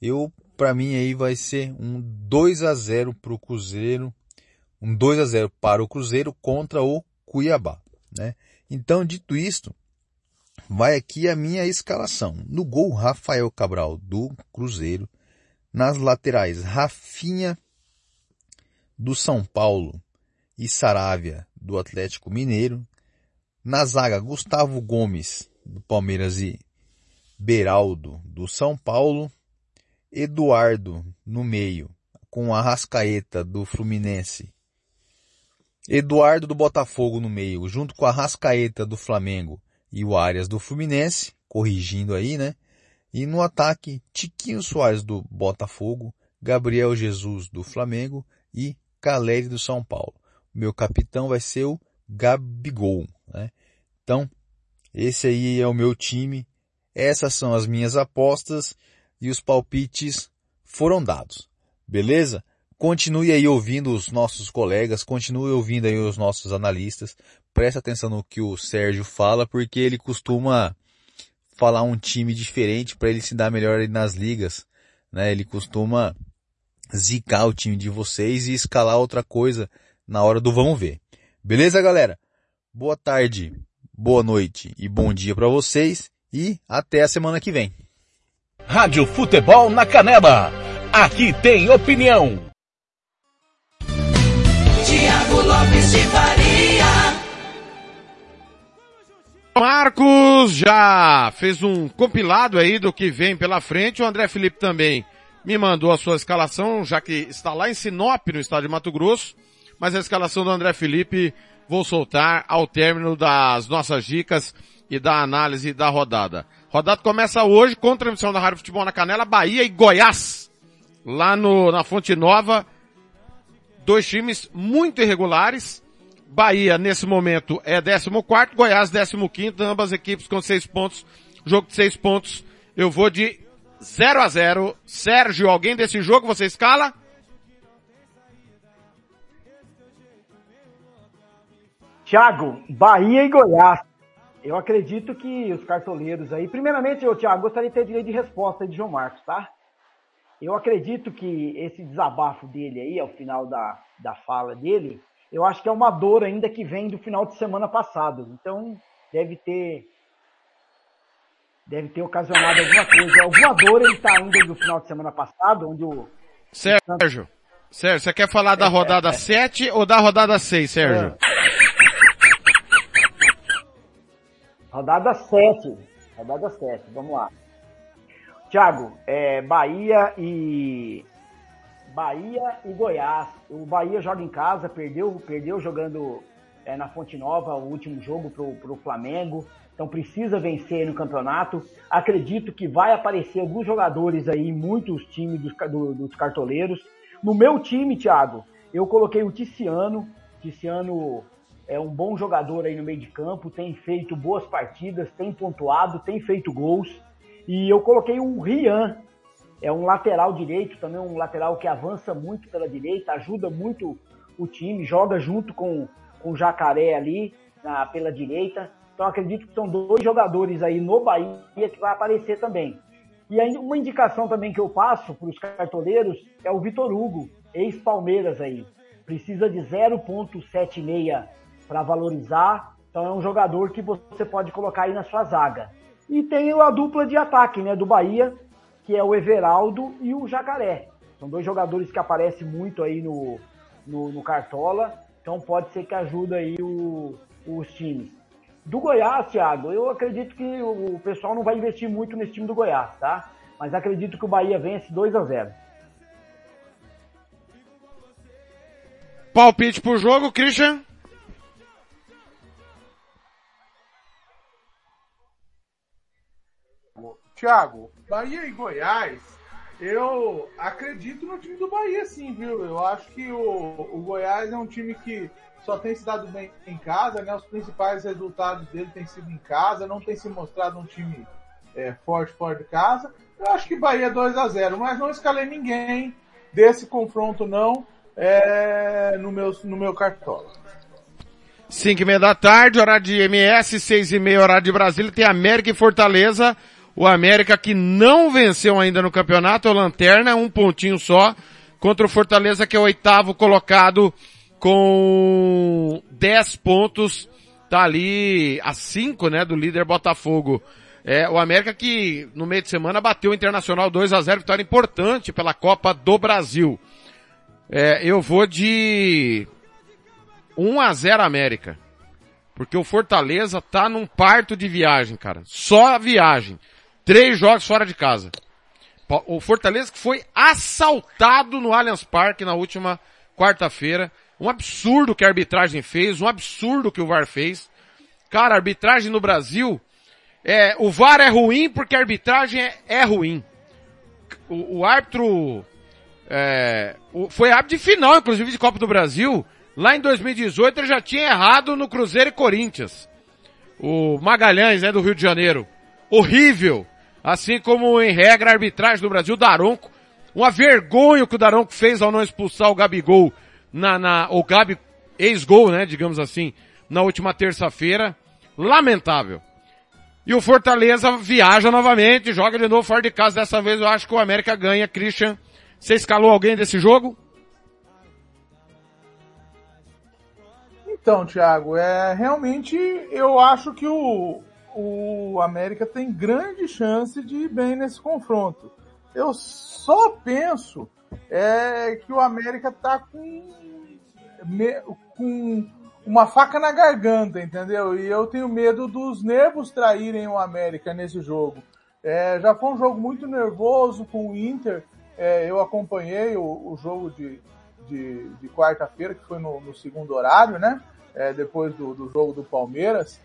I: Eu, para mim aí vai ser um 2 a 0 para o Cruzeiro. Um 2 a 0 para o Cruzeiro contra o Cuiabá, né? Então, dito isto, vai aqui a minha escalação. No gol, Rafael Cabral do Cruzeiro. Nas laterais, Rafinha do São Paulo e Saravia do Atlético Mineiro. Na zaga, Gustavo Gomes, do Palmeiras e Beraldo, do São Paulo. Eduardo, no meio, com a Rascaeta, do Fluminense. Eduardo, do Botafogo, no meio, junto com a Rascaeta, do Flamengo e o Arias, do Fluminense, corrigindo aí, né? E no ataque, Tiquinho Soares, do Botafogo, Gabriel Jesus, do Flamengo e Caleri, do São Paulo meu capitão vai ser o Gabigol, né? Então, esse aí é o meu time, essas são as minhas apostas e os palpites foram dados. Beleza? Continue aí ouvindo os nossos colegas, continue ouvindo aí os nossos analistas. Presta atenção no que o Sérgio fala, porque ele costuma falar um time diferente para ele se dar melhor nas ligas, né? Ele costuma zicar o time de vocês e escalar outra coisa na hora do vamos ver. Beleza, galera? Boa tarde, boa noite e bom dia para vocês e até a semana que vem.
C: Rádio Futebol na Canela. Aqui tem opinião.
A: Tiago Lopes de Faria. Marcos já fez um compilado aí do que vem pela frente. O André Felipe também me mandou a sua escalação, já que está lá em Sinop, no estado de Mato Grosso mas a escalação do André Felipe vou soltar ao término das nossas dicas e da análise da rodada. Rodada começa hoje com transmissão da Rádio Futebol na Canela, Bahia e Goiás. Lá no, na Fonte Nova, dois times muito irregulares. Bahia, nesse momento, é 14 Goiás 15 ambas equipes com seis pontos. Jogo de seis pontos. Eu vou de 0 a 0 Sérgio, alguém desse jogo você escala?
E: Thiago, Bahia e Goiás. Eu acredito que os cartoleiros aí. Primeiramente, eu, Thiago, gostaria de ter direito de resposta de João Marcos, tá? Eu acredito que esse desabafo dele aí, ao final da, da fala dele, eu acho que é uma dor ainda que vem do final de semana passado. Então, deve ter. Deve ter ocasionado alguma coisa. Alguma dor ele tá ainda do final de semana passado, onde o.
A: Sérgio, Sérgio, você quer falar da rodada 7 ou da rodada 6, Sérgio?
E: Rodada 7. Rodada 7, vamos lá. Thiago, é, Bahia e. Bahia e Goiás. O Bahia joga em casa, perdeu, perdeu jogando é, na Fonte Nova o último jogo pro, pro Flamengo. Então precisa vencer no campeonato. Acredito que vai aparecer alguns jogadores aí, muitos times dos, do, dos cartoleiros. No meu time, Thiago, eu coloquei o Ticiano. Ticiano é um bom jogador aí no meio de campo, tem feito boas partidas, tem pontuado, tem feito gols. E eu coloquei o Rian, é um lateral direito, também um lateral que avança muito pela direita, ajuda muito o time, joga junto com, com o Jacaré ali na, pela direita. Então acredito que são dois jogadores aí no Bahia que vai aparecer também. E aí uma indicação também que eu passo para os cartoleiros é o Vitor Hugo, ex-Palmeiras aí. Precisa de 0.76 para valorizar Então é um jogador que você pode colocar aí na sua zaga. E tem a dupla de ataque, né, do Bahia, que é o Everaldo e o Jacaré. São dois jogadores que aparecem muito aí no, no, no Cartola, então pode ser que ajude aí o, os times. Do Goiás, Thiago, eu acredito que o pessoal não vai investir muito nesse time do Goiás, tá? Mas acredito que o Bahia vence 2 a 0
A: Palpite pro jogo, Christian?
F: Thiago, Bahia e Goiás, eu acredito no time do Bahia sim, viu? Eu acho que o, o Goiás é um time que só tem se dado bem em casa, né? Os principais resultados dele têm sido em casa, não tem se mostrado um time é, forte fora de casa. Eu acho que Bahia 2 a 0 mas não escalei ninguém desse confronto não é, no, meu, no meu cartola.
A: 5 e meia da tarde, horário de MS, 6 e meia, horário de Brasília, tem América e Fortaleza. O América que não venceu ainda no campeonato, é o Lanterna, um pontinho só, contra o Fortaleza que é o oitavo colocado com 10 pontos, tá ali a 5, né, do líder Botafogo. É, o América que no meio de semana bateu o Internacional 2 a 0 vitória importante pela Copa do Brasil. É, eu vou de 1 a 0 América. Porque o Fortaleza tá num parto de viagem, cara. Só viagem. Três jogos fora de casa. O Fortaleza que foi assaltado no Allianz Parque na última quarta-feira. Um absurdo que a arbitragem fez, um absurdo que o VAR fez. Cara, a arbitragem no Brasil, é, o VAR é ruim porque a arbitragem é, é ruim. O, o árbitro, é, o, foi árbitro de final, inclusive, de Copa do Brasil. Lá em 2018 ele já tinha errado no Cruzeiro e Corinthians. O Magalhães, né, do Rio de Janeiro. Horrível. Assim como em regra a arbitragem do Brasil, Daronco. Uma vergonha que o Daronco fez ao não expulsar o Gabigol na, na, o Gabi, ex-gol, né, digamos assim, na última terça-feira. Lamentável. E o Fortaleza viaja novamente, joga de novo fora de casa. Dessa vez eu acho que o América ganha. Christian, você escalou alguém desse jogo?
F: Então, Thiago, é, realmente eu acho que o, o América tem grande chance de ir bem nesse confronto. Eu só penso é, que o América tá com, com uma faca na garganta, entendeu? E eu tenho medo dos nervos traírem o América nesse jogo. É, já foi um jogo muito nervoso com o Inter. É, eu acompanhei o, o jogo de, de, de quarta-feira, que foi no, no, segundo horário, né? É, depois do, do jogo do Palmeiras.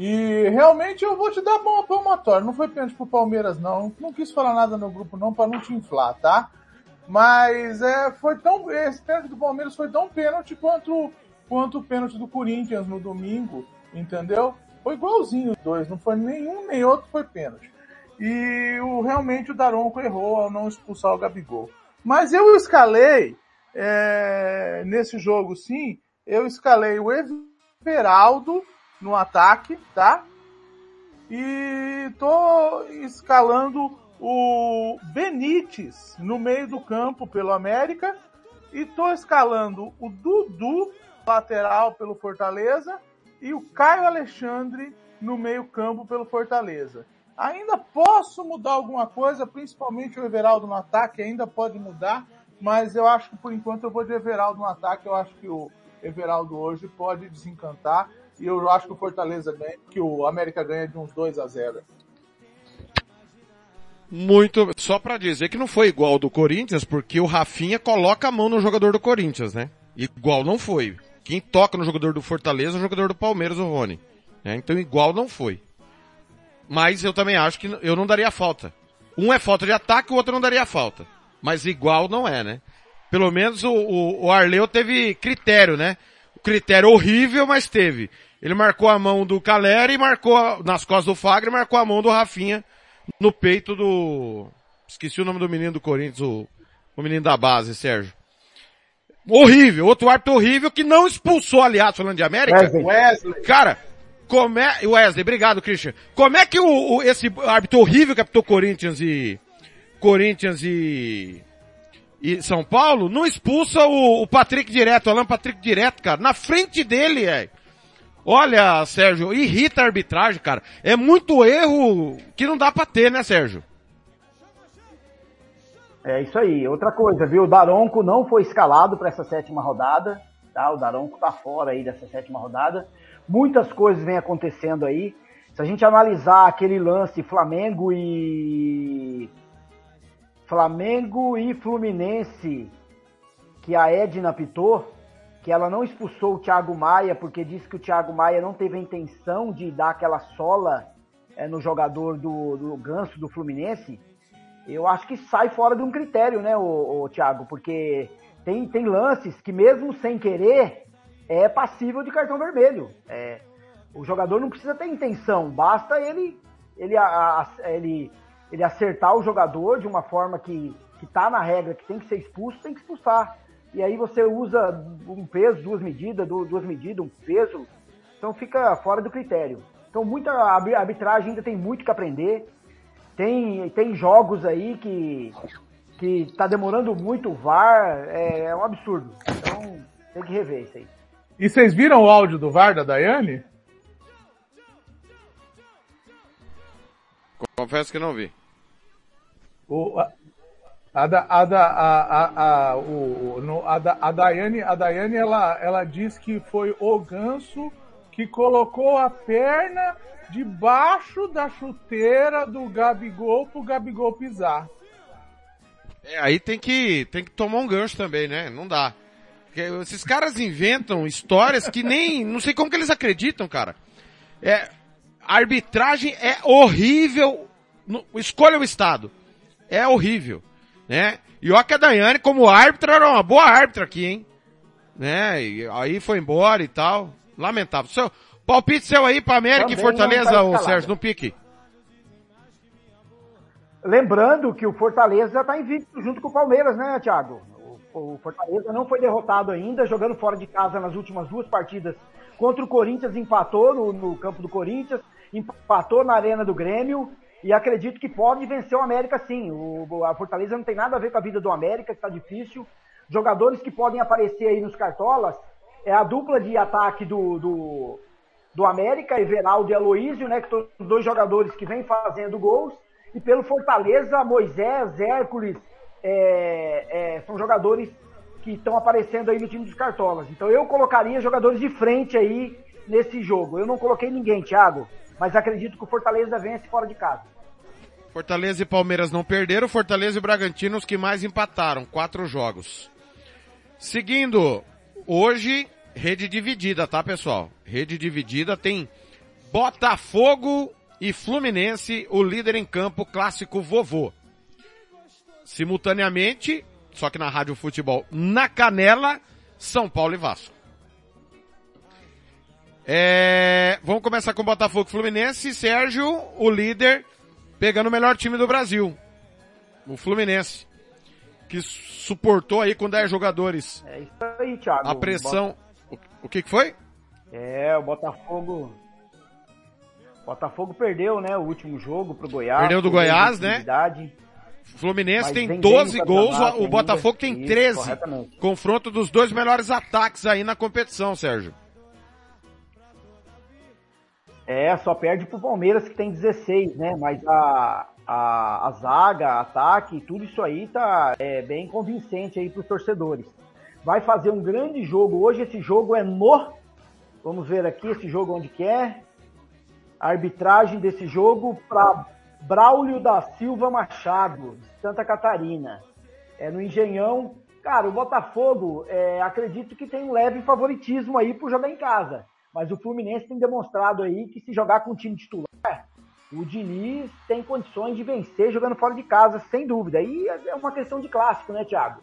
F: E realmente eu vou te dar bom palmatório. Não foi pênalti pro Palmeiras, não. Não quis falar nada no grupo, não, para não te inflar, tá? Mas é, foi tão. Esse pênalti do Palmeiras foi tão pênalti quanto, quanto o pênalti do Corinthians no domingo, entendeu? Foi igualzinho os dois, não foi nenhum nem outro foi pênalti. E o, realmente o Daronco errou ao não expulsar o Gabigol. Mas eu escalei, é, nesse jogo sim, eu escalei o Everaldo no ataque, tá? E tô escalando o Benítez no meio do campo pelo América e tô escalando o Dudu lateral pelo Fortaleza e o Caio Alexandre no meio campo pelo Fortaleza. Ainda posso mudar alguma coisa, principalmente o Everaldo no ataque, ainda pode mudar, mas eu acho que por enquanto eu vou de Everaldo no ataque, eu acho que o Everaldo hoje pode desencantar e eu acho que o Fortaleza ganha, que o América ganha de uns 2 a 0.
A: Muito, só para dizer que não foi igual do Corinthians, porque o Rafinha coloca a mão no jogador do Corinthians, né? Igual não foi. Quem toca no jogador do Fortaleza é o jogador do Palmeiras, o Rony. É, então igual não foi. Mas eu também acho que eu não daria falta. Um é falta de ataque, o outro não daria falta. Mas igual não é, né? Pelo menos o, o, o Arleu teve critério, né? O critério horrível, mas teve. Ele marcou a mão do Caleri e marcou nas costas do Fagner, marcou a mão do Rafinha no peito do, esqueci o nome do menino do Corinthians, o, o menino da base, Sérgio. Horrível, outro árbitro horrível que não expulsou, aliás, falando de América. Wesley. Wesley. Cara, como é, Wesley, obrigado, Christian. Como é que o, o esse árbitro horrível que apitou Corinthians e, Corinthians e, e São Paulo, não expulsa o, o Patrick direto, o Alan Patrick direto, cara, na frente dele, é. Olha, Sérgio, irrita a arbitragem, cara. É muito erro que não dá pra ter, né, Sérgio?
E: É isso aí. Outra coisa, viu? O Daronco não foi escalado para essa sétima rodada, tá? O Daronco tá fora aí dessa sétima rodada. Muitas coisas vêm acontecendo aí. Se a gente analisar aquele lance Flamengo e Flamengo e Fluminense que a Edna pitou, que ela não expulsou o Thiago Maia porque disse que o Thiago Maia não teve a intenção de dar aquela sola é, no jogador do, do Ganso do Fluminense eu acho que sai fora de um critério, né, o, o Thiago? Porque tem, tem lances que mesmo sem querer é passível de cartão vermelho. É, o jogador não precisa ter intenção, basta ele ele, a, a, ele, ele acertar o jogador de uma forma que, que tá na regra, que tem que ser expulso, tem que expulsar. E aí você usa um peso, duas medidas, duas medidas, um peso, então fica fora do critério. Então muita arbitragem ainda tem muito que aprender. Tem, tem jogos aí que, que tá demorando muito o VAR, é, é um absurdo. Então tem que rever isso aí.
F: E vocês viram o áudio do VAR da Daiane?
A: Confesso que não vi.
F: O, a, a, da, a, da, a, a, a, o, no, a, da, a Daiane, a Daiane ela, ela diz que foi o ganso que colocou a perna debaixo da chuteira do Gabigol pro Gabigol pisar.
A: É, aí tem que, tem que tomar um gancho também, né? Não dá. Porque esses caras inventam histórias que nem, não sei como que eles acreditam, cara. É, a arbitragem é horrível. No, escolha o estado. É horrível, né? E ó que a Daiane, como árbitra, era uma boa árbitra aqui, hein? Né? E aí foi embora e tal. Lamentável. Seu, Palpite seu aí para América Também e Fortaleza, tá o Sérgio, no pique.
E: Lembrando que o Fortaleza está invicto junto com o Palmeiras, né, Thiago? O, o Fortaleza não foi derrotado ainda, jogando fora de casa nas últimas duas partidas contra o Corinthians, empatou no, no campo do Corinthians, empatou na arena do Grêmio e acredito que pode vencer o América sim. O, a Fortaleza não tem nada a ver com a vida do América, que está difícil. Jogadores que podem aparecer aí nos cartolas é a dupla de ataque do, do, do América, Everaldo e Aloísio, né, que são os dois jogadores que vêm fazendo gols, e pelo Fortaleza, Moisés, Hércules, é, é, são jogadores que estão aparecendo aí no time dos Cartolas. Então eu colocaria jogadores de frente aí nesse jogo. Eu não coloquei ninguém, Thiago, mas acredito que o Fortaleza vence fora de casa.
A: Fortaleza e Palmeiras não perderam, Fortaleza e Bragantino os que mais empataram, quatro jogos. Seguindo, hoje rede dividida, tá pessoal? Rede dividida tem Botafogo e Fluminense, o líder em campo, clássico vovô. Simultaneamente, só que na Rádio Futebol, na Canela, São Paulo e Vasco. É, vamos começar com Botafogo e Fluminense. Sérgio, o líder, pegando o melhor time do Brasil. O Fluminense. Que suportou aí com 10 jogadores.
E: É isso aí, Thiago.
A: A pressão. O que, que foi?
E: É, o Botafogo. Botafogo perdeu, né, o último jogo pro Goiás.
A: Perdeu do Goiás, né? Fluminense tem 12 gols, o Botafogo tem 13. Isso, Confronto dos dois melhores ataques aí na competição, Sérgio.
E: É, só perde pro Palmeiras que tem 16, né? Mas a, a, a zaga, ataque, tudo isso aí tá é, bem convincente aí pros torcedores vai fazer um grande jogo. Hoje esse jogo é no. Vamos ver aqui esse jogo onde que é. A arbitragem desse jogo para Braulio da Silva Machado, de Santa Catarina. É no Engenhão. Cara, o Botafogo, é, acredito que tem um leve favoritismo aí por jogar em casa. Mas o Fluminense tem demonstrado aí que se jogar com o time titular, o Diniz tem condições de vencer jogando fora de casa, sem dúvida. E é uma questão de clássico, né, Thiago?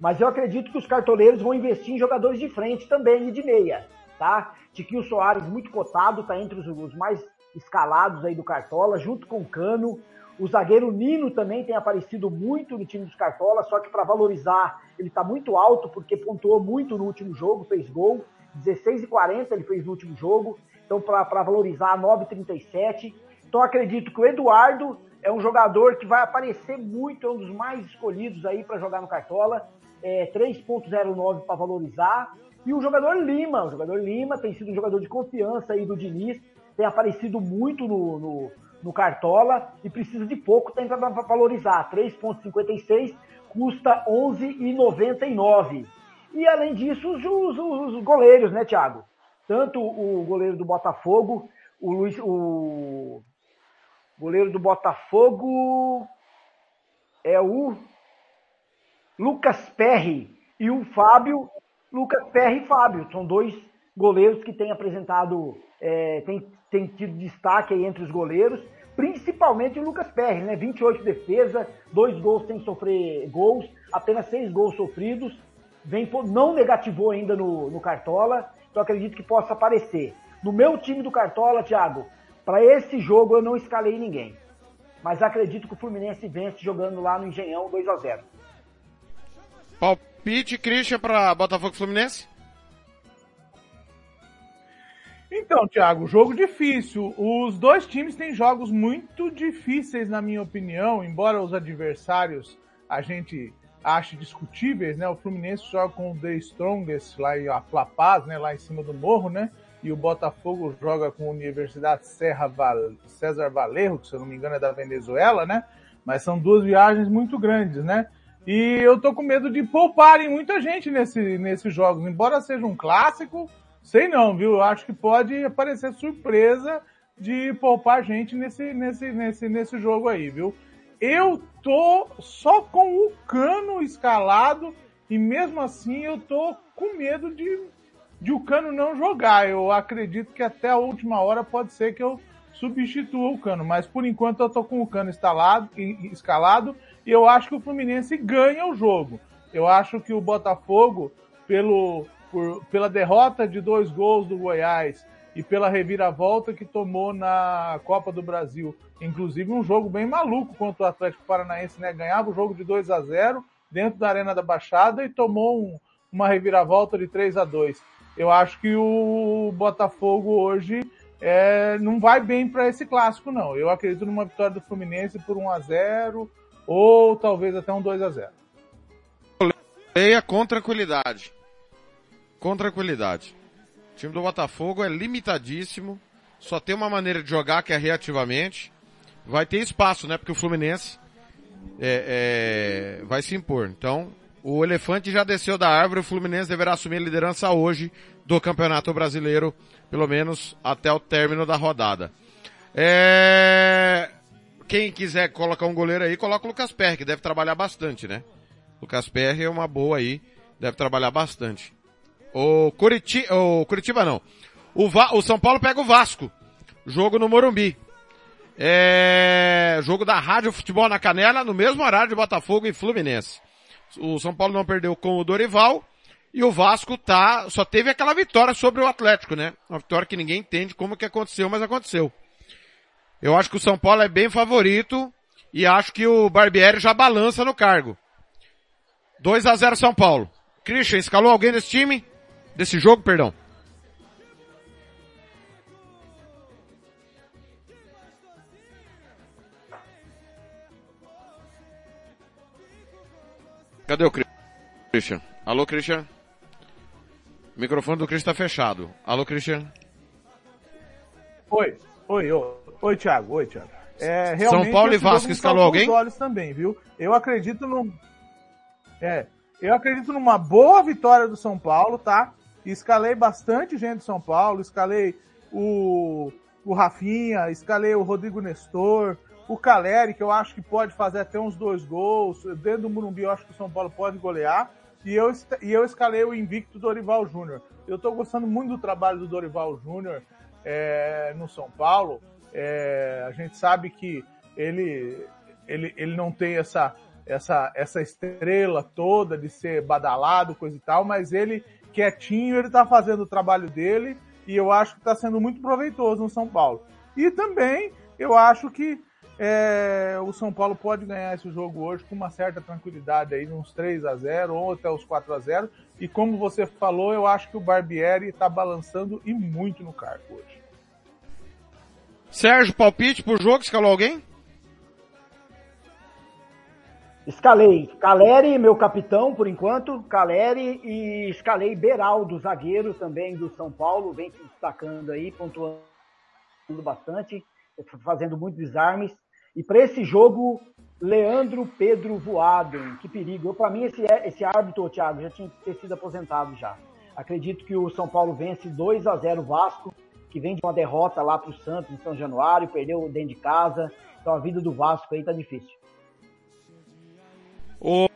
E: Mas eu acredito que os cartoleiros vão investir em jogadores de frente também e de meia, tá? Tiquinho Soares muito cotado, tá entre os mais escalados aí do Cartola, junto com o Cano. O zagueiro Nino também tem aparecido muito no time dos Cartola, só que para valorizar ele está muito alto porque pontuou muito no último jogo, fez gol. 16 e 40 ele fez no último jogo. Então para valorizar 9,37. Então acredito que o Eduardo é um jogador que vai aparecer muito, é um dos mais escolhidos aí para jogar no Cartola é, 3.09 para valorizar. E o jogador Lima, o jogador Lima tem sido um jogador de confiança aí do Diniz, tem aparecido muito no, no, no Cartola e precisa de pouco para valorizar. 3,56 custa 11,99. E além disso, os, os, os, goleiros, né, Thiago? Tanto o goleiro do Botafogo, o Luiz, o goleiro do Botafogo é o Lucas Perry e o Fábio, Lucas Perry e Fábio. São dois goleiros que têm apresentado, é, têm, tido destaque entre os goleiros, principalmente o Lucas Perry, né? 28 defesa, dois gols sem sofrer gols, apenas seis gols sofridos, vem não negativou ainda no, no Cartola, então acredito que possa aparecer. No meu time do Cartola, Thiago, para esse jogo eu não escalei ninguém. Mas acredito que o Fluminense vence jogando lá no Engenhão 2 a 0
A: Palpite, Christian, para Botafogo Fluminense?
F: Então, Thiago, jogo difícil. Os dois times têm jogos muito difíceis, na minha opinião, embora os adversários a gente ache discutíveis, né? O Fluminense joga com o The Strongest lá em La Paz, né? Lá em cima do morro, né? E o Botafogo joga com a Universidade Serra Val... César Valerro, que se eu não me engano é da Venezuela, né? Mas são duas viagens muito grandes, né? E eu tô com medo de pouparem muita gente nesse, nesses jogos. Embora seja um clássico, sei não, viu? Eu acho que pode aparecer surpresa de poupar gente nesse, nesse, nesse, nesse jogo aí, viu? Eu tô só com o cano escalado e mesmo assim eu tô com medo de, de o cano não jogar. Eu acredito que até a última hora pode ser que eu substitua o cano, mas por enquanto eu tô com o cano instalado, escalado e eu acho que o Fluminense ganha o jogo. Eu acho que o Botafogo, pelo, por, pela derrota de dois gols do Goiás e pela reviravolta que tomou na Copa do Brasil. Inclusive um jogo bem maluco contra o Atlético Paranaense, né? Ganhava o jogo de 2 a 0 dentro da Arena da Baixada e tomou um, uma reviravolta de 3 a 2 Eu acho que o Botafogo hoje é, não vai bem para esse clássico, não. Eu acredito numa vitória do Fluminense por 1 a 0 ou talvez até um 2 a 0
A: Leia com tranquilidade. Com tranquilidade. O time do Botafogo é limitadíssimo. Só tem uma maneira de jogar que é reativamente. Vai ter espaço, né? Porque o Fluminense é, é, vai se impor. Então, o elefante já desceu da árvore. O Fluminense deverá assumir a liderança hoje do Campeonato Brasileiro, pelo menos até o término da rodada. É... Quem quiser colocar um goleiro aí, coloca o Lucas Perry, que deve trabalhar bastante, né? Lucas Perry é uma boa aí, deve trabalhar bastante. O Curitiba, o Curitiba não. O, Va... o São Paulo pega o Vasco. Jogo no Morumbi. É... Jogo da Rádio Futebol na Canela, no mesmo horário de Botafogo e Fluminense. O São Paulo não perdeu com o Dorival. E o Vasco tá, só teve aquela vitória sobre o Atlético, né? Uma vitória que ninguém entende como que aconteceu, mas aconteceu. Eu acho que o São Paulo é bem favorito e acho que o Barbieri já balança no cargo. 2 a 0 São Paulo. Christian, escalou alguém desse time? Desse jogo, perdão. Cadê o Christian? Alô, Christian? O microfone do Christian tá fechado. Alô, Christian?
F: Oi, oi, oi, oi, Thiago, oi, Thiago.
A: É, São Paulo e Vasco escalou alguém?
F: olhos também, viu? Eu acredito no, é, eu acredito numa boa vitória do São Paulo, tá? Escalei bastante gente do São Paulo, escalei o, o Rafinha, escalei o Rodrigo Nestor, o Caleri, que eu acho que pode fazer até uns dois gols. Dentro do Murumbi, eu acho que o São Paulo pode golear. E eu, e eu escalei o invicto Dorival Júnior. Eu estou gostando muito do trabalho do Dorival Júnior é, no São Paulo. É, a gente sabe que ele, ele, ele não tem essa, essa, essa estrela toda de ser badalado, coisa e tal, mas ele, quietinho, ele tá fazendo o trabalho dele e eu acho que está sendo muito proveitoso no São Paulo. E também eu acho que é, o São Paulo pode ganhar esse jogo hoje com uma certa tranquilidade aí, uns 3 a 0 ou até os 4 a 0 E como você falou, eu acho que o Barbieri está balançando e muito no cargo hoje.
A: Sérgio, palpite pro jogo, escalou alguém?
E: Escalei Caleri, meu capitão, por enquanto, Caleri e escalei Beraldo, zagueiro também do São Paulo, vem se destacando aí, pontuando bastante, fazendo muitos desarmes. E para esse jogo, Leandro Pedro Voaden, que perigo. Para mim, esse, esse árbitro, Thiago, já tinha que ter sido aposentado já. Acredito que o São Paulo vence 2 a 0 Vasco, que vem de uma derrota lá para o Santos em São Januário, perdeu dentro de casa. Então a vida do Vasco aí tá difícil.
A: O,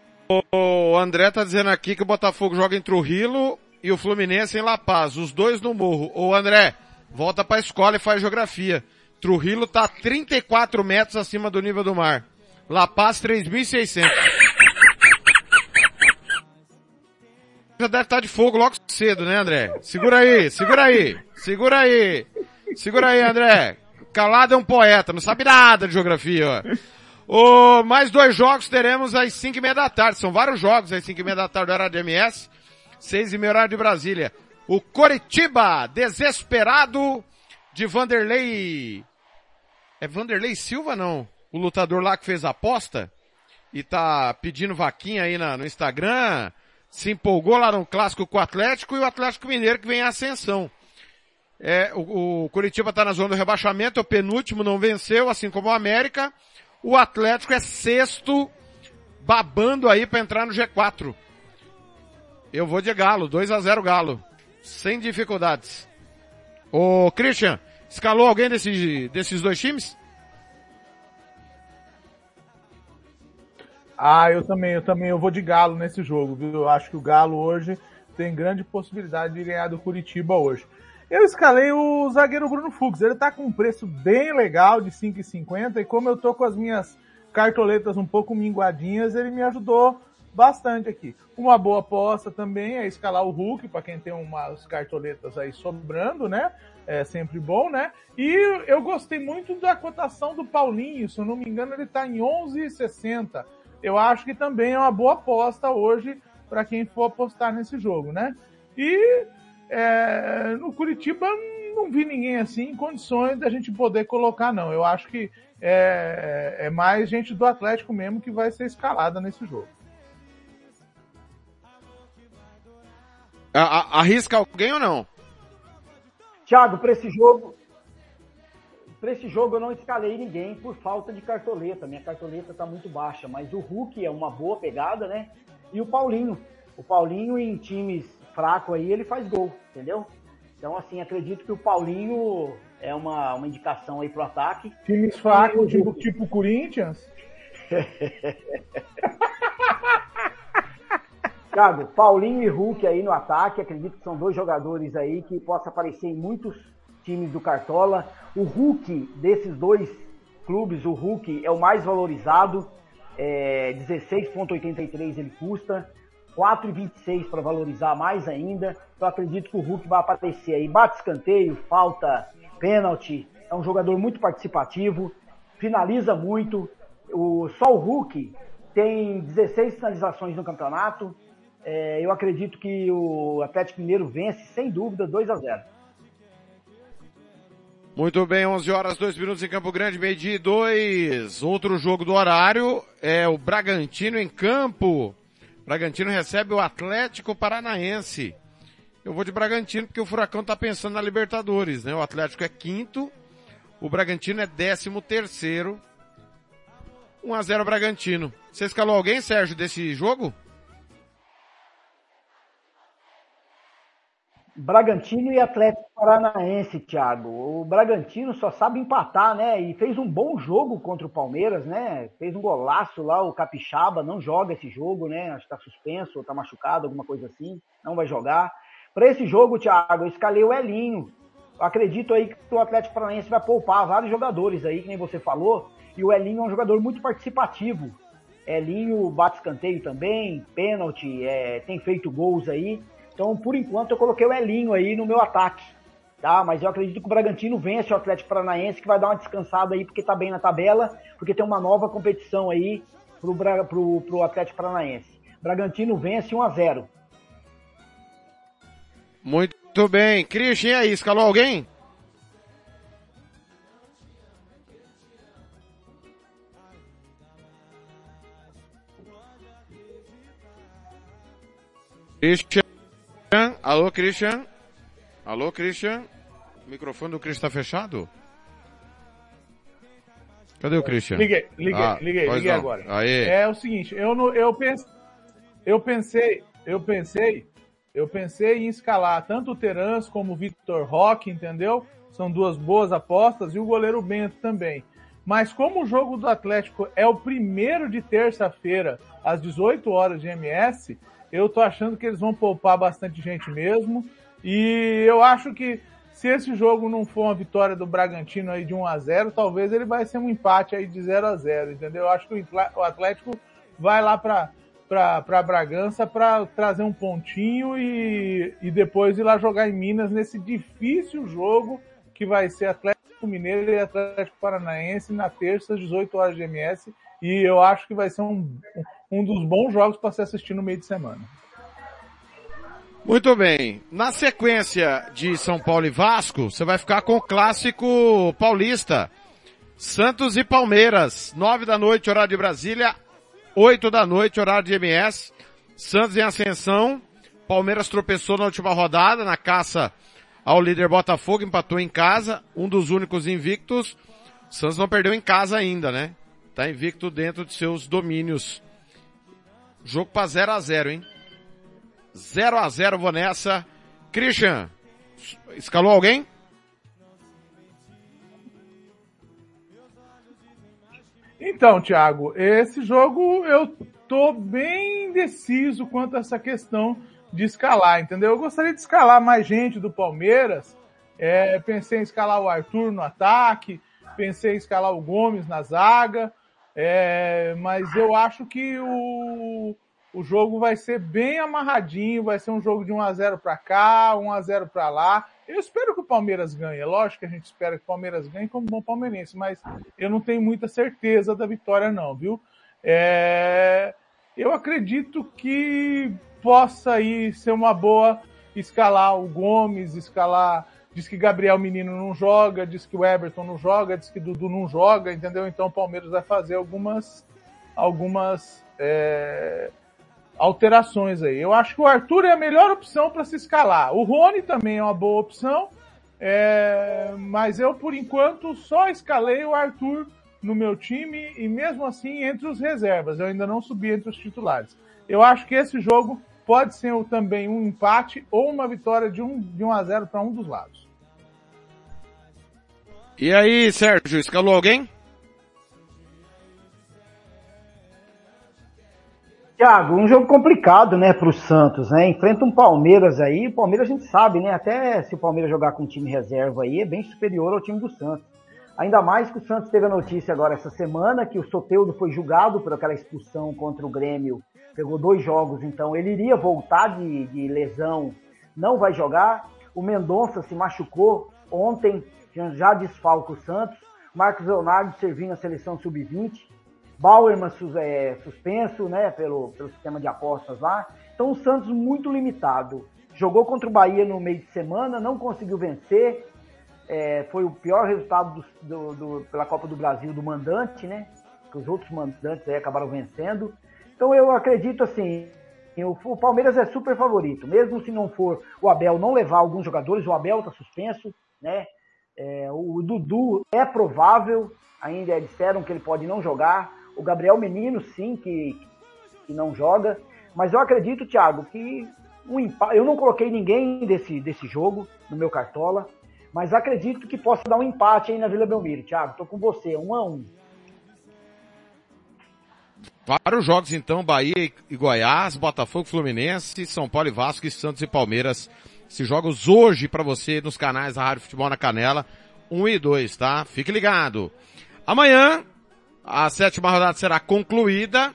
A: o André tá dizendo aqui que o Botafogo joga em Trujillo e o Fluminense em La Paz, os dois no morro. Ô André, volta pra escola e faz geografia. Trujillo tá 34 metros acima do nível do mar. La Paz 3.600. Já deve estar de fogo logo cedo, né André? Segura aí, segura aí, segura aí. Segura aí, André. Calado é um poeta, não sabe nada de geografia, ó. O, mais dois jogos teremos às 5 e meia da tarde. São vários jogos às 5 e meia da tarde, horário de MS. 6 e meia horário de Brasília. O Coritiba, desesperado de Vanderlei. É Vanderlei Silva não? O lutador lá que fez a aposta e tá pedindo vaquinha aí na, no Instagram. Se empolgou lá no clássico com o Atlético e o Atlético Mineiro que vem em ascensão. É, o, o Curitiba tá na zona do rebaixamento, é o penúltimo, não venceu, assim como o América. O Atlético é sexto, babando aí para entrar no G4. Eu vou de Galo, 2 a 0 Galo. Sem dificuldades. Ô, Christian, escalou alguém desse, desses dois times?
F: Ah, eu também, eu também, eu vou de Galo nesse jogo, viu? Eu acho que o Galo hoje tem grande possibilidade de ganhar do Curitiba hoje. Eu escalei o zagueiro Bruno Fux. Ele tá com um preço bem legal de 5,50 e como eu tô com as minhas cartoletas um pouco minguadinhas, ele me ajudou bastante aqui. Uma boa aposta também é escalar o Hulk, para quem tem umas cartoletas aí sobrando, né? É sempre bom, né? E eu gostei muito da cotação do Paulinho, se eu não me engano, ele tá em 11,60. Eu acho que também é uma boa aposta hoje para quem for apostar nesse jogo, né? E é, no Curitiba não vi ninguém assim em condições da gente poder colocar, não. Eu acho que é, é mais gente do Atlético mesmo que vai ser escalada nesse jogo.
A: Arrisca alguém ou não?
E: Thiago, para esse jogo, para esse jogo eu não escalei ninguém por falta de cartoleta. Minha cartoleta está muito baixa, mas o Hulk é uma boa pegada, né? E o Paulinho. O Paulinho em times fraco aí, ele faz gol, entendeu? Então, assim, acredito que o Paulinho é uma, uma indicação aí pro ataque.
F: Times fracos, tipo, tipo Corinthians?
E: Thiago, Paulinho e Hulk aí no ataque, acredito que são dois jogadores aí que possam aparecer em muitos times do Cartola. O Hulk desses dois clubes, o Hulk é o mais valorizado, é, 16,83 ele custa. 4,26 para valorizar mais ainda. Eu acredito que o Hulk vai aparecer aí. Bate escanteio, falta, pênalti. É um jogador muito participativo, finaliza muito. O, só o Hulk tem 16 finalizações no campeonato. É, eu acredito que o Atlético Mineiro vence, sem dúvida, 2 a 0
A: muito bem, 11 horas, 2 minutos em Campo Grande, meio-dia e 2. Outro jogo do horário é o Bragantino em campo Bragantino recebe o Atlético Paranaense. Eu vou de Bragantino porque o Furacão tá pensando na Libertadores, né? O Atlético é quinto, o Bragantino é décimo terceiro. 1 a 0 Bragantino. Você escalou alguém, Sérgio, desse jogo?
E: Bragantino e Atlético Paranaense, Thiago. O Bragantino só sabe empatar, né? E fez um bom jogo contra o Palmeiras, né? Fez um golaço lá, o Capixaba não joga esse jogo, né? Acho que tá suspenso, ou tá machucado, alguma coisa assim. Não vai jogar. Para esse jogo, Thiago, eu escalei o Elinho. Eu acredito aí que o Atlético Paranaense vai poupar vários jogadores aí, que nem você falou. E o Elinho é um jogador muito participativo. Elinho bate escanteio também, pênalti, é, tem feito gols aí. Então, por enquanto, eu coloquei o Elinho aí no meu ataque. Tá, mas eu acredito que o Bragantino vence o Atlético Paranaense, que vai dar uma descansada aí, porque tá bem na tabela, porque tem uma nova competição aí pro, pro, pro Atlético Paranaense. Bragantino vence 1 a 0
A: Muito bem. Christian, aí, escalou alguém? Christian Alô, Christian. Alô, Christian. O microfone do Christian tá fechado? Cadê o Christian?
F: Liguei, liguei,
A: Ah,
F: liguei, liguei
A: não.
F: agora.
A: Aê.
F: É o seguinte, eu, não, eu, pens, eu pensei, eu pensei, eu pensei em escalar tanto o Terans como o Victor Roque, entendeu? São duas boas apostas e o goleiro Bento também. Mas como o jogo do Atlético é o primeiro de terça-feira, às 18 horas de MS, eu tô achando que eles vão poupar bastante gente mesmo. E eu acho que se esse jogo não for uma vitória do Bragantino aí de 1 a 0 talvez ele vai ser um empate aí de 0 a 0 entendeu? Eu acho que o Atlético vai lá para para Bragança para trazer um pontinho e, e depois ir lá jogar em Minas nesse difícil jogo que vai ser Atlético Mineiro e Atlético Paranaense na terça às 18 horas de MS e eu acho que vai ser um, um dos bons jogos para se assistir no meio de semana.
A: Muito bem. Na sequência de São Paulo e Vasco, você vai ficar com o clássico paulista. Santos e Palmeiras, nove da noite, horário de Brasília, oito da noite, horário de MS. Santos em ascensão. Palmeiras tropeçou na última rodada, na caça ao líder Botafogo, empatou em casa, um dos únicos invictos. Santos não perdeu em casa ainda, né? Tá invicto dentro de seus domínios. Jogo para 0 a 0 hein? 0 a 0 vou nessa. Christian, escalou alguém?
F: Então, Thiago, esse jogo eu tô bem indeciso quanto a essa questão de escalar, entendeu? Eu gostaria de escalar mais gente do Palmeiras. É, pensei em escalar o Arthur no ataque, pensei em escalar o Gomes na zaga, é, mas eu acho que o, o jogo vai ser bem amarradinho, vai ser um jogo de 1 a 0 para cá, 1 a 0 para lá. Eu espero que o Palmeiras ganhe. É lógico que a gente espera que o Palmeiras ganhe como bom palmeirense, mas eu não tenho muita certeza da vitória não, viu? É, eu acredito que possa aí ser uma boa escalar o Gomes, escalar diz que Gabriel Menino não joga, diz que o Everton não joga, diz que Dudu não joga, entendeu? Então o Palmeiras vai fazer algumas algumas é, alterações aí. Eu acho que o Arthur é a melhor opção para se escalar. O Rony também é uma boa opção, é, mas eu por enquanto só escalei o Arthur no meu time e mesmo assim entre os reservas. Eu ainda não subi entre os titulares. Eu acho que esse jogo pode ser também um empate ou uma vitória de 1 de um a 0 para um dos lados.
A: E aí, Sérgio, escalou alguém?
E: Thiago, um jogo complicado, né, para o Santos, né? Enfrenta um Palmeiras aí. O Palmeiras a gente sabe, né? Até se o Palmeiras jogar com time reserva aí, é bem superior ao time do Santos. Ainda mais que o Santos teve a notícia agora essa semana que o Soteudo foi julgado por aquela expulsão contra o Grêmio. Pegou dois jogos, então ele iria voltar de, de lesão, não vai jogar. O Mendonça se machucou ontem, já desfalca o Santos. Marcos Leonardo servindo a seleção sub-20. Bauerman é, suspenso, né, pelo, pelo sistema de apostas lá. Então o Santos muito limitado. Jogou contra o Bahia no meio de semana, não conseguiu vencer. É, foi o pior resultado do, do, do, pela Copa do Brasil do mandante, né? Que os outros mandantes aí acabaram vencendo. Então eu acredito assim, o, Palmeiras é super favorito. Mesmo se não for o Abel não levar alguns jogadores, o Abel está suspenso, né? É, o Dudu é provável, ainda disseram que ele pode não jogar. O Gabriel Menino, sim, que, que não joga. Mas eu acredito, Thiago, que um empate. Eu não coloquei ninguém desse, desse jogo no meu cartola. Mas acredito que possa dar um empate aí na Vila Belmiro, Thiago. Tô com você, um a um.
A: Vários jogos então, Bahia e Goiás, Botafogo, Fluminense, São Paulo e Vasco, Santos e Palmeiras. Esses jogos hoje para você nos canais da Rádio Futebol na Canela, 1 e 2, tá? Fique ligado. Amanhã, a sétima rodada será concluída.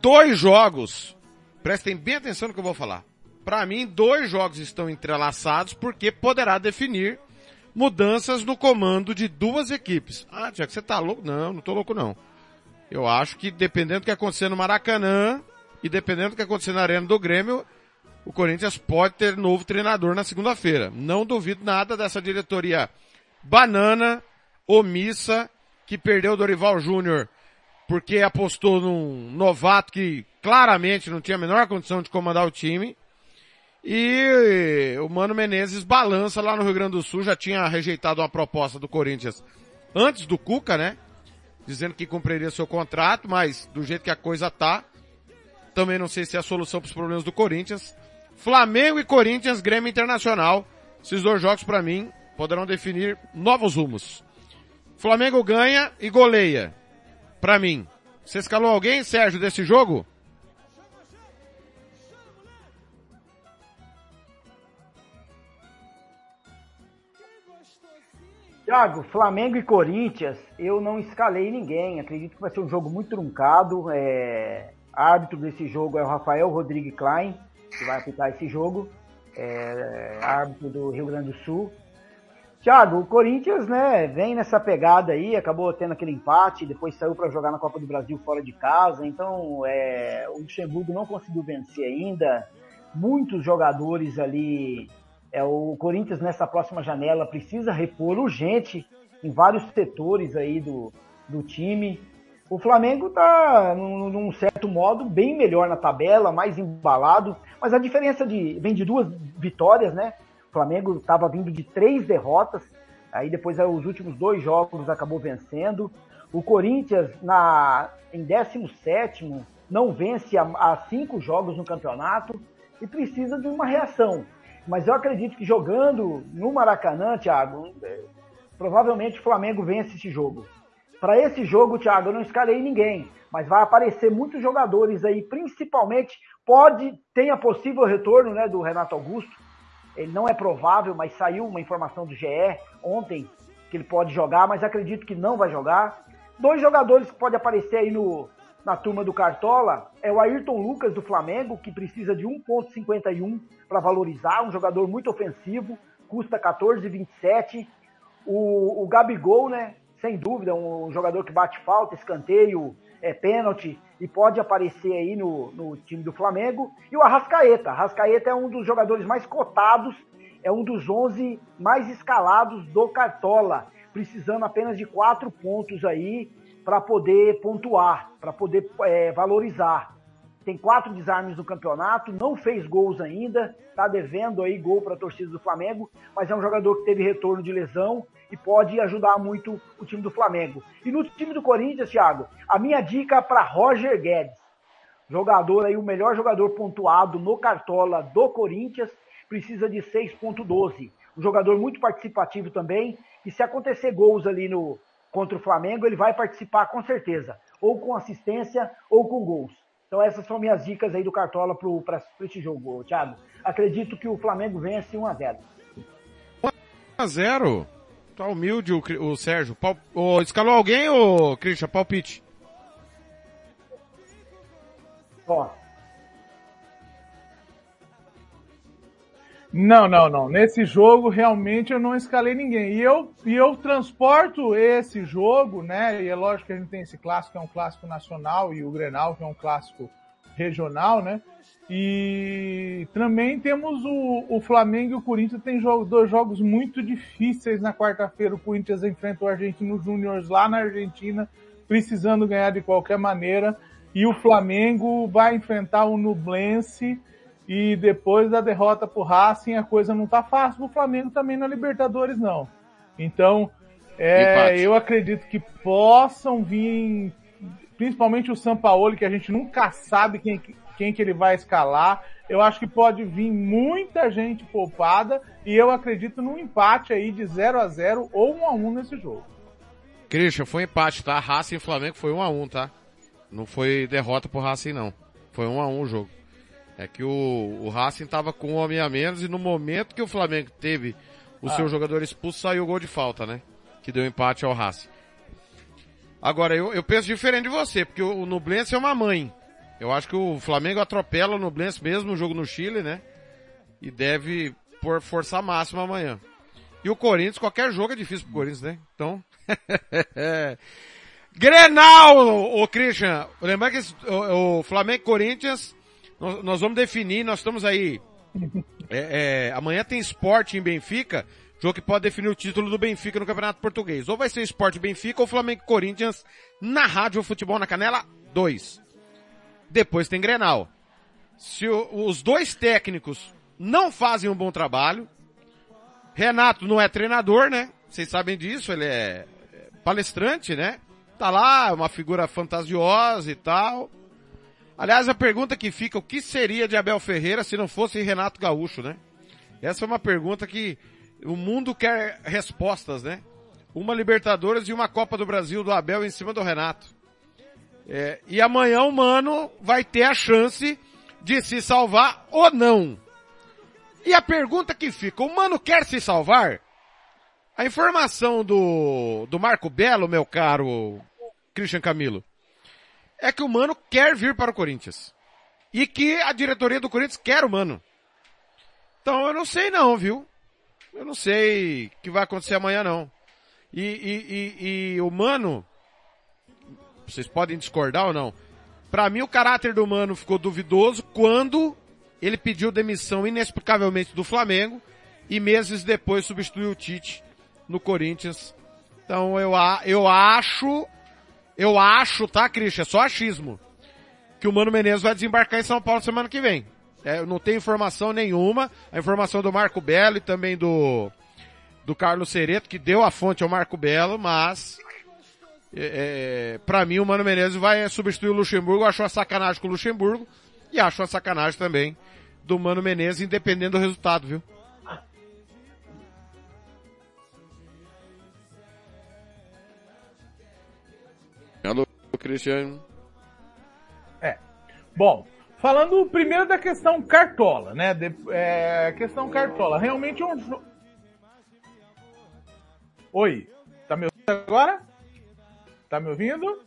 A: Dois jogos, prestem bem atenção no que eu vou falar. Para mim, dois jogos estão entrelaçados porque poderá definir mudanças no comando de duas equipes. Ah, Tiago, você tá louco? Não, não tô louco não. Eu acho que dependendo do que acontecer no Maracanã e dependendo do que acontecer na Arena do Grêmio, o Corinthians pode ter novo treinador na segunda-feira. Não duvido nada dessa diretoria banana, omissa, que perdeu o Dorival Júnior porque apostou num novato que claramente não tinha a menor condição de comandar o time. E o Mano Menezes balança lá no Rio Grande do Sul, já tinha rejeitado uma proposta do Corinthians antes do Cuca, né? Dizendo que cumpriria seu contrato, mas do jeito que a coisa tá, também não sei se é a solução para os problemas do Corinthians. Flamengo e Corinthians, Grêmio Internacional. Esses dois jogos para mim poderão definir novos rumos. Flamengo ganha e goleia. Para mim. Você escalou alguém, Sérgio, desse jogo?
E: Thiago, Flamengo e Corinthians, eu não escalei ninguém. Acredito que vai ser um jogo muito truncado. É... Árbitro desse jogo é o Rafael Rodrigues Klein, que vai apitar esse jogo. É... Árbitro do Rio Grande do Sul. Thiago, o Corinthians, né, vem nessa pegada aí, acabou tendo aquele empate, depois saiu para jogar na Copa do Brasil fora de casa, então é, o Luxemburgo não conseguiu vencer ainda. Muitos jogadores ali é, o Corinthians nessa próxima janela precisa repor urgente em vários setores aí do, do time. O Flamengo está, num, num, certo modo, bem melhor na tabela, mais embalado, mas a diferença de vem de duas vitórias, né? O Flamengo estava vindo de três derrotas, aí depois os últimos dois jogos acabou vencendo. O Corinthians na em 17 não vence há, há cinco jogos no campeonato e precisa de uma reação. Mas eu acredito que jogando no Maracanã, Thiago, é, provavelmente o Flamengo vence esse jogo. Para esse jogo, Thiago, eu não escalei ninguém, mas vai aparecer muitos jogadores aí, principalmente pode tem a possível retorno, né, do Renato Augusto. Ele não é provável, mas saiu uma informação do GE ontem que ele pode jogar, mas acredito que não vai jogar. Dois jogadores que podem aparecer aí no, na turma do Cartola é o Ayrton Lucas do Flamengo, que precisa de 1,51 para valorizar, um jogador muito ofensivo, custa 14,27. O, o Gabigol, né? Sem dúvida, um jogador que bate falta, escanteio, é pênalti e pode aparecer aí no, no time do Flamengo. E o Arrascaeta. Arrascaeta é um dos jogadores mais cotados, é um dos 11 mais escalados do Cartola, precisando apenas de quatro pontos aí para poder pontuar, para poder é, valorizar. Tem quatro desarmes no campeonato, não fez gols ainda, está devendo aí gol para a torcida do Flamengo, mas é um jogador que teve retorno de lesão e pode ajudar muito o time do Flamengo. E no time do Corinthians, Thiago, a minha dica para Roger Guedes, jogador aí, o melhor jogador pontuado no Cartola do Corinthians, precisa de 6.12. Um jogador muito participativo também, e se acontecer gols ali no, contra o Flamengo, ele vai participar com certeza, ou com assistência ou com gols. Então essas são minhas dicas aí do Cartola para esse jogo, Thiago. Acredito que o Flamengo vence 1 a 0.
A: 1 a 0. Tá humilde o, o Sérgio. Pal, o, escalou alguém, ô Christian? Palpite.
F: Ó, Não, não, não. Nesse jogo realmente eu não escalei ninguém. E eu, e eu transporto esse jogo, né? E é lógico que a gente tem esse clássico que é um clássico nacional e o Grenal que é um clássico regional, né? E também temos o, o Flamengo e o Corinthians tem jogo, dois jogos muito difíceis na quarta-feira. O Corinthians enfrenta o Argentino Júnior lá na Argentina, precisando ganhar de qualquer maneira. E o Flamengo vai enfrentar o Nublense e depois da derrota pro Racing, a coisa não tá fácil pro Flamengo também na Libertadores, não. Então, é, eu acredito que possam vir, principalmente o Sampaoli, que a gente nunca sabe quem, quem que ele vai escalar. Eu acho que pode vir muita gente poupada e eu acredito num empate aí de 0 a 0 ou 1 a 1 nesse jogo.
A: Christian, foi empate, tá? Racing e Flamengo foi 1 a 1 tá? Não foi derrota pro Racing, não. Foi 1 a 1 o jogo. É que o, o Racing tava com um homem a menos e no momento que o Flamengo teve o ah. seu jogador expulso, saiu o gol de falta, né? Que deu empate ao Racing. Agora, eu, eu penso diferente de você, porque o, o Nublense é uma mãe. Eu acho que o Flamengo atropela o Nublense mesmo no jogo no Chile, né? E deve por força máxima amanhã. E o Corinthians, qualquer jogo é difícil pro Corinthians, né? Então. Grenal, o Christian. Lembra que o, o Flamengo Corinthians nós, nós vamos definir, nós estamos aí. É, é, amanhã tem esporte em Benfica. Jogo que pode definir o título do Benfica no Campeonato Português. Ou vai ser Esporte Benfica ou Flamengo Corinthians na Rádio Futebol na Canela 2. Depois tem Grenal. Se o, os dois técnicos não fazem um bom trabalho, Renato não é treinador, né? Vocês sabem disso, ele é palestrante, né? Tá lá, uma figura fantasiosa e tal. Aliás, a pergunta que fica, o que seria de Abel Ferreira se não fosse Renato Gaúcho, né? Essa é uma pergunta que o mundo quer respostas, né? Uma Libertadores e uma Copa do Brasil do Abel em cima do Renato. É, e amanhã o Mano vai ter a chance de se salvar ou não. E a pergunta que fica, o Mano quer se salvar? A informação do, do Marco Belo, meu caro Christian Camilo, é que o Mano quer vir para o Corinthians. E que a diretoria do Corinthians quer o Mano. Então eu não sei não, viu? Eu não sei o que vai acontecer amanhã não. E, e, e, e o Mano, vocês podem discordar ou não, para mim o caráter do Mano ficou duvidoso quando ele pediu demissão inexplicavelmente do Flamengo e meses depois substituiu o Tite no Corinthians. Então eu, eu acho, eu acho, tá, Christian? É só achismo. Que o Mano Menezes vai desembarcar em São Paulo semana que vem. É, eu não tenho informação nenhuma. A informação do Marco Belo e também do, do Carlos Cereto, que deu a fonte ao Marco Belo, mas é, é para mim o Mano Menezes vai substituir o Luxemburgo. Acho uma sacanagem com o Luxemburgo e acho uma sacanagem também do Mano Menezes, independente do resultado, viu? Alô, Cristiano.
F: É. Bom, falando primeiro da questão cartola, né? De, é, questão cartola. Realmente é um jogo. Oi, tá me ouvindo agora? Tá me ouvindo?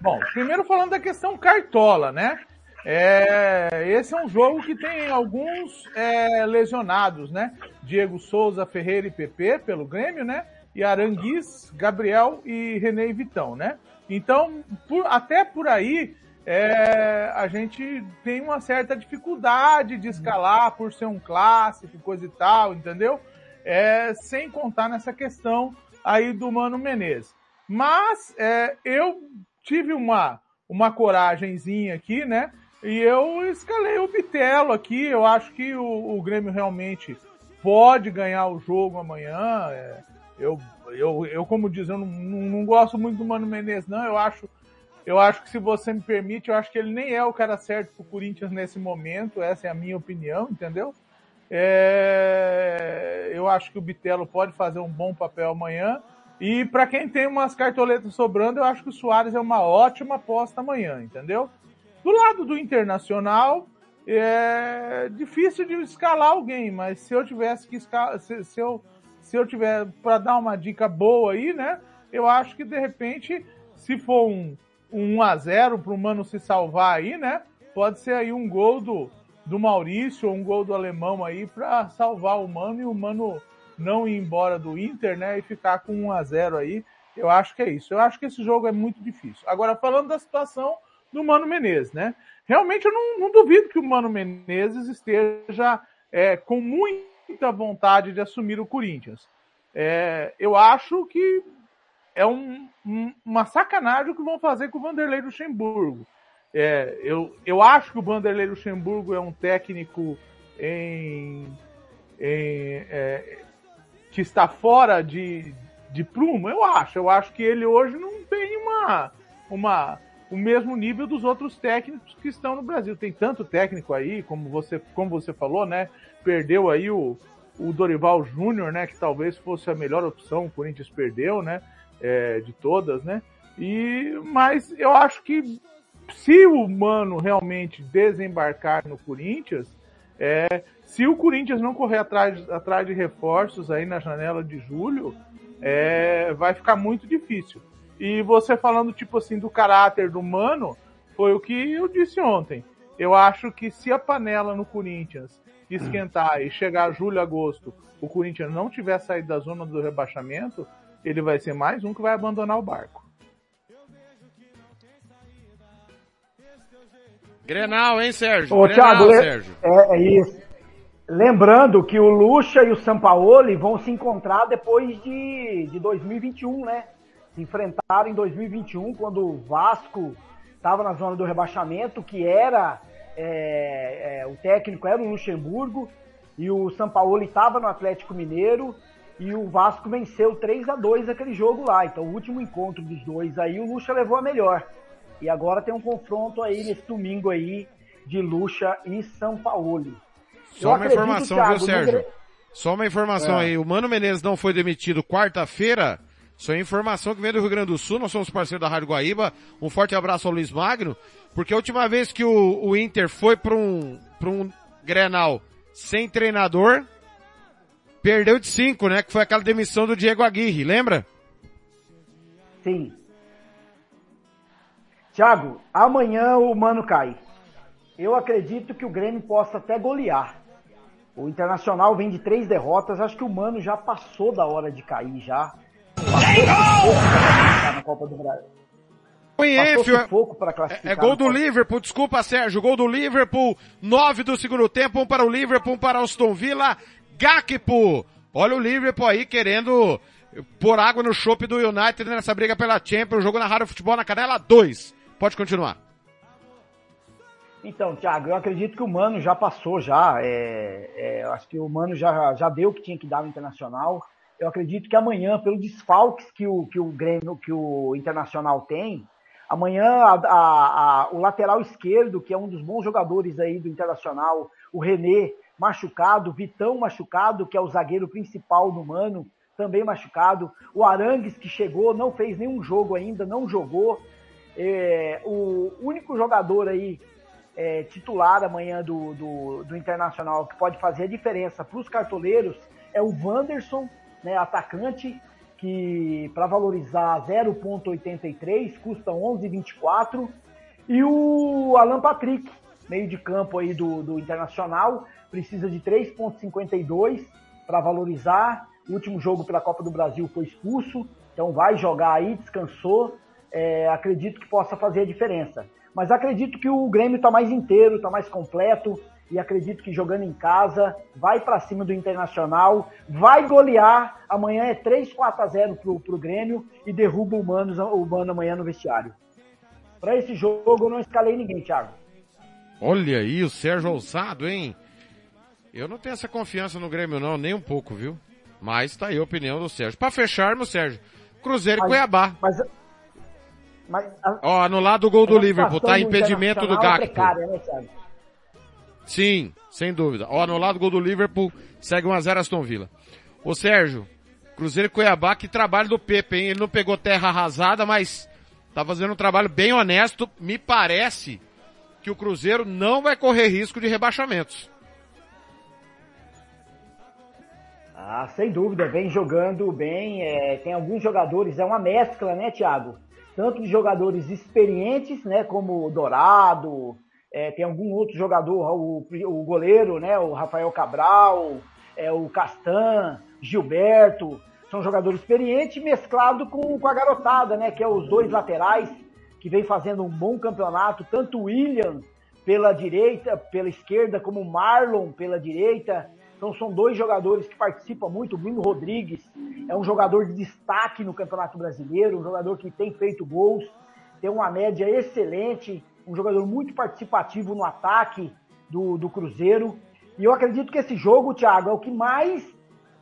F: Bom, primeiro falando da questão cartola, né? É, esse é um jogo que tem alguns é, lesionados, né? Diego Souza, Ferreira e PP pelo Grêmio, né? E Aranguiz, Gabriel e René Vitão, né? Então, por, até por aí, é, a gente tem uma certa dificuldade de escalar por ser um clássico, coisa e tal, entendeu? É, sem contar nessa questão aí do Mano Menezes. Mas é, eu tive uma, uma coragenzinha aqui, né? E eu escalei o Bitelo aqui. Eu acho que o, o Grêmio realmente pode ganhar o jogo amanhã. É, eu, eu, eu, como diz, eu não, não, não, gosto muito do Mano Menezes, não. Eu acho, eu acho que se você me permite, eu acho que ele nem é o cara certo pro Corinthians nesse momento. Essa é a minha opinião, entendeu? É, eu acho que o Bitelo pode fazer um bom papel amanhã. E para quem tem umas cartoletas sobrando, eu acho que o Soares é uma ótima aposta amanhã, entendeu? Do lado do Internacional, é difícil de escalar alguém, mas se eu tivesse que escalar, se, se eu se eu tiver para dar uma dica boa aí, né? Eu acho que de repente, se for um, um 1 a 0 para o Mano se salvar aí, né? Pode ser aí um gol do, do Maurício ou um gol do alemão aí para salvar o Mano e o Mano não ir embora do Inter, né, e ficar com 1 a 0 aí. Eu acho que é isso. Eu acho que esse jogo é muito difícil. Agora, falando da situação do Mano Menezes, né? Realmente eu não, não duvido que o Mano Menezes esteja é, com muita vontade de assumir o Corinthians. É, eu acho que é um, um, uma sacanagem o que vão fazer com o Vanderlei Luxemburgo. É, eu, eu acho que o Vanderlei Luxemburgo é um técnico em, em é, que está fora de, de prumo, eu acho. Eu acho que ele hoje não tem uma, uma, o mesmo nível dos outros técnicos que estão no Brasil. Tem tanto técnico aí, como você, como você falou, né? Perdeu aí o, o Dorival Júnior, né? Que talvez fosse a melhor opção, o Corinthians perdeu, né? É, de todas, né? E, mas eu acho que se o Mano realmente desembarcar no Corinthians, é, se o Corinthians não correr atrás, atrás de reforços aí na janela de julho, é, vai ficar muito difícil. E você falando, tipo assim, do caráter do Mano, foi o que eu disse ontem. Eu acho que se a panela no Corinthians esquentar e chegar julho, agosto, o Corinthians não tiver saído da zona do rebaixamento, ele vai ser mais um que vai abandonar o barco.
A: Grenal, hein, Sérgio?
E: Ô,
A: Grenal,
E: Thiago,
A: Sérgio.
E: É, é isso. Lembrando que o Lucha e o Sampaoli vão se encontrar depois de, de 2021, né? Se enfrentaram em 2021, quando o Vasco estava na zona do rebaixamento, que era é, é, o técnico era o Luxemburgo, e o Sampaoli estava no Atlético Mineiro, e o Vasco venceu 3 a 2 aquele jogo lá. Então, o último encontro dos dois aí, o Lucha levou a melhor. E agora tem um confronto aí nesse domingo aí de Lucha e São Paulo.
A: Só uma informação, Thiago, viu, Sérgio? Só uma informação é. aí. O Mano Menezes não foi demitido quarta-feira. Só é informação que vem do Rio Grande do Sul. Nós somos parceiros da Rádio Guaíba. Um forte abraço ao Luiz Magno. Porque a última vez que o, o Inter foi para um, pra um Grenal sem treinador, perdeu de cinco, né? Que foi aquela demissão do Diego Aguirre, lembra?
E: Sim. Thiago, amanhã o Mano cai. Eu acredito que o Grêmio possa até golear. O Internacional vem de três derrotas, acho que o Mano já passou da hora de cair já. Passou na Copa do Brasil.
A: É, é gol do Liverpool, desculpa Sérgio, gol do Liverpool, nove do segundo tempo, um para o Liverpool, um para o Aston Villa, Gakpo. Olha o Liverpool aí querendo pôr água no chope do United nessa briga pela Champions, jogo na Rádio Futebol na Canela 2. Pode continuar.
E: Então, Thiago, eu acredito que o Mano já passou já. É, é, acho que o Mano já, já deu o que tinha que dar no Internacional. Eu acredito que amanhã, pelo desfalques que o, que o Grêmio, que o Internacional tem, amanhã a, a, a, o lateral esquerdo, que é um dos bons jogadores aí do Internacional, o René, machucado, Vitão machucado, que é o zagueiro principal do Mano, também machucado. O Arangues, que chegou, não fez nenhum jogo ainda, não jogou. É, o único jogador aí é, titular amanhã do, do, do, Internacional que pode fazer a diferença para os cartoleiros é o Wanderson, né, atacante, que para valorizar 0,83 custa 11,24. E o Alan Patrick, meio de campo aí do, do Internacional, precisa de 3,52 para valorizar. O último jogo pela Copa do Brasil foi expulso, então vai jogar aí, descansou. É, acredito que possa fazer a diferença. Mas acredito que o Grêmio está mais inteiro, está mais completo e acredito que jogando em casa, vai para cima do Internacional, vai golear. Amanhã é 3, 4 a 0 pro, pro Grêmio e derruba o Mano, o Mano amanhã no vestiário. Para esse jogo eu não escalei ninguém, Thiago.
A: Olha aí o Sérgio Ousado, hein? Eu não tenho essa confiança no Grêmio não, nem um pouco, viu? Mas tá aí a opinião do Sérgio. Para fecharmos, Sérgio, Cruzeiro e Cuiabá. Mas mas a, Ó, anulado o gol do Liverpool, tá? Impedimento do Gakpo. É precária, né, Sim, sem dúvida. Ó, anulado o gol do Liverpool, segue 1x0 Aston Villa. Ô Sérgio, Cruzeiro e Cuiabá, que trabalho do Pepe, hein? Ele não pegou terra arrasada, mas tá fazendo um trabalho bem honesto. Me parece que o Cruzeiro não vai correr risco de rebaixamentos.
E: Ah, sem dúvida, vem jogando bem. É, tem alguns jogadores, é uma mescla, né, Thiago? tanto de jogadores experientes, né, como o Dourado, é, tem algum outro jogador, o, o goleiro, né, o Rafael Cabral, é, o Castan, Gilberto, são jogadores experientes mesclado com, com a garotada, né, que é os dois laterais que vem fazendo um bom campeonato, tanto o William pela direita, pela esquerda, como o Marlon pela direita, então são dois jogadores que participam muito. O Bruno Rodrigues é um jogador de destaque no Campeonato Brasileiro, um jogador que tem feito gols, tem uma média excelente, um jogador muito participativo no ataque do, do Cruzeiro. E eu acredito que esse jogo, Thiago, é o que mais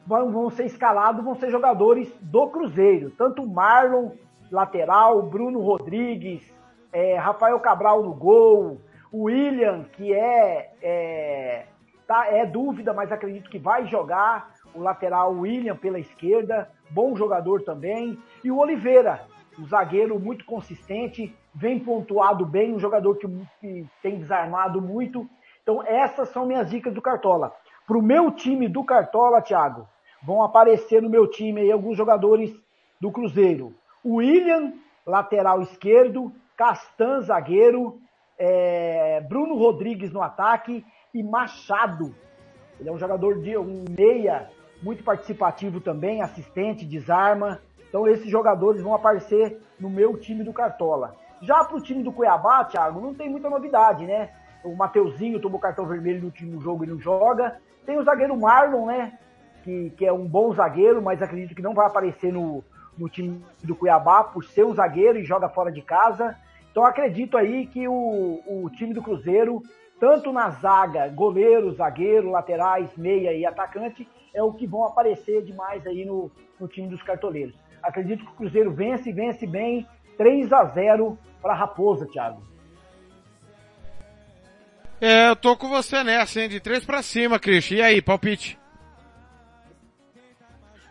E: vão, vão ser escalados, vão ser jogadores do Cruzeiro. Tanto o Marlon, lateral, Bruno Rodrigues, é, Rafael Cabral no gol, o William, que é, é Tá, é dúvida, mas acredito que vai jogar o lateral William pela esquerda, bom jogador também. E o Oliveira, um zagueiro muito consistente, vem pontuado bem, um jogador que, que tem desarmado muito. Então, essas são minhas dicas do Cartola. Para o meu time do Cartola, Thiago, vão aparecer no meu time aí alguns jogadores do Cruzeiro. O William, lateral esquerdo, Castan, zagueiro, é, Bruno Rodrigues no ataque Machado. Ele é um jogador de um meia muito participativo também, assistente, desarma. Então esses jogadores vão aparecer no meu time do Cartola. Já para o time do Cuiabá, Thiago, não tem muita novidade, né? O Mateuzinho tomou cartão vermelho no último jogo e não joga. Tem o zagueiro Marlon, né? Que, que é um bom zagueiro, mas acredito que não vai aparecer no, no time do Cuiabá por ser um zagueiro e joga fora de casa. Então acredito aí que o, o time do Cruzeiro, tanto na zaga, goleiro, zagueiro, laterais, meia e atacante, é o que vão aparecer demais aí no, no time dos cartoleiros. Acredito que o Cruzeiro vence, vence bem, 3 a 0 para a Raposa, Thiago.
A: É, eu tô com você nessa, hein? De 3 para cima, Christian. E aí, palpite?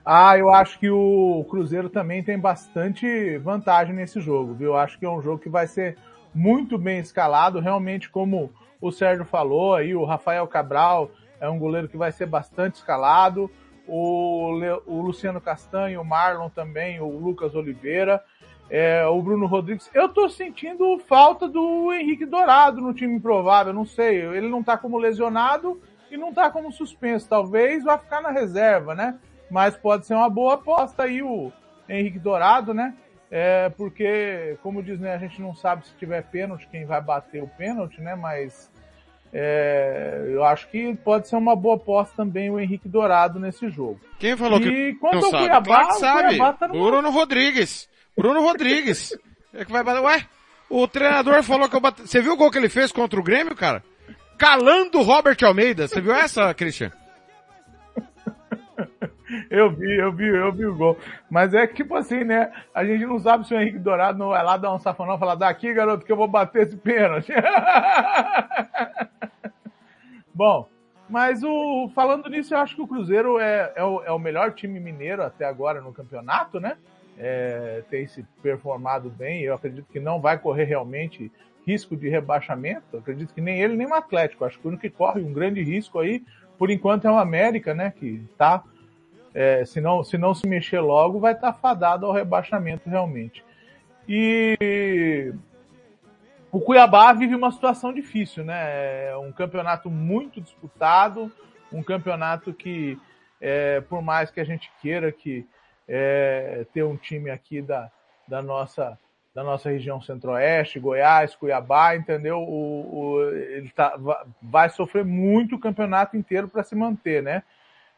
F: Ah, eu acho que o Cruzeiro também tem bastante vantagem nesse jogo, viu? Eu acho que é um jogo que vai ser muito bem escalado, realmente como o Sérgio falou aí, o Rafael Cabral é um goleiro que vai ser bastante escalado, o, Le, o Luciano Castanho, o Marlon também, o Lucas Oliveira, é, o Bruno Rodrigues. Eu tô sentindo falta do Henrique Dourado no time improvável, não sei, ele não tá como lesionado e não tá como suspenso, talvez vá ficar na reserva, né? mas pode ser uma boa aposta aí o Henrique Dourado, né? É, porque, como diz, né, a gente não sabe se tiver pênalti quem vai bater o pênalti, né? Mas é, eu acho que pode ser uma boa aposta também o Henrique Dourado nesse jogo.
A: Quem falou
F: e
A: que
F: quanto
A: não
F: ao
A: sabe?
F: Cuiabá,
A: claro que sabe.
F: Cuiabá tá numa-
A: Bruno Rodrigues. Bruno Rodrigues. é que vai bater. Ué, o treinador falou que eu bati... Você viu o gol que ele fez contra o Grêmio, cara? Calando o Robert Almeida. Você viu essa, Christian?
F: Eu vi, eu vi, eu vi o gol. Mas é tipo assim, né? A gente não sabe se o Henrique Dourado não vai lá dar um safanão e falar, daqui, garoto, que eu vou bater esse pênalti. Bom, mas o, falando nisso, eu acho que o Cruzeiro é, é, o, é o melhor time mineiro até agora no campeonato, né? É, tem se performado bem. Eu acredito que não vai correr realmente risco de rebaixamento. Eu acredito que nem ele nem o Atlético. Acho que o único que corre um grande risco aí, por enquanto, é o América, né? Que tá é, se, não, se não se mexer logo, vai estar fadado ao rebaixamento realmente. E o Cuiabá vive uma situação difícil, né? É um campeonato muito disputado, um campeonato que, é, por mais que a gente queira que é, ter um time aqui da, da nossa da nossa região centro-oeste, Goiás, Cuiabá, entendeu? O, o, ele tá, vai sofrer muito o campeonato inteiro para se manter, né?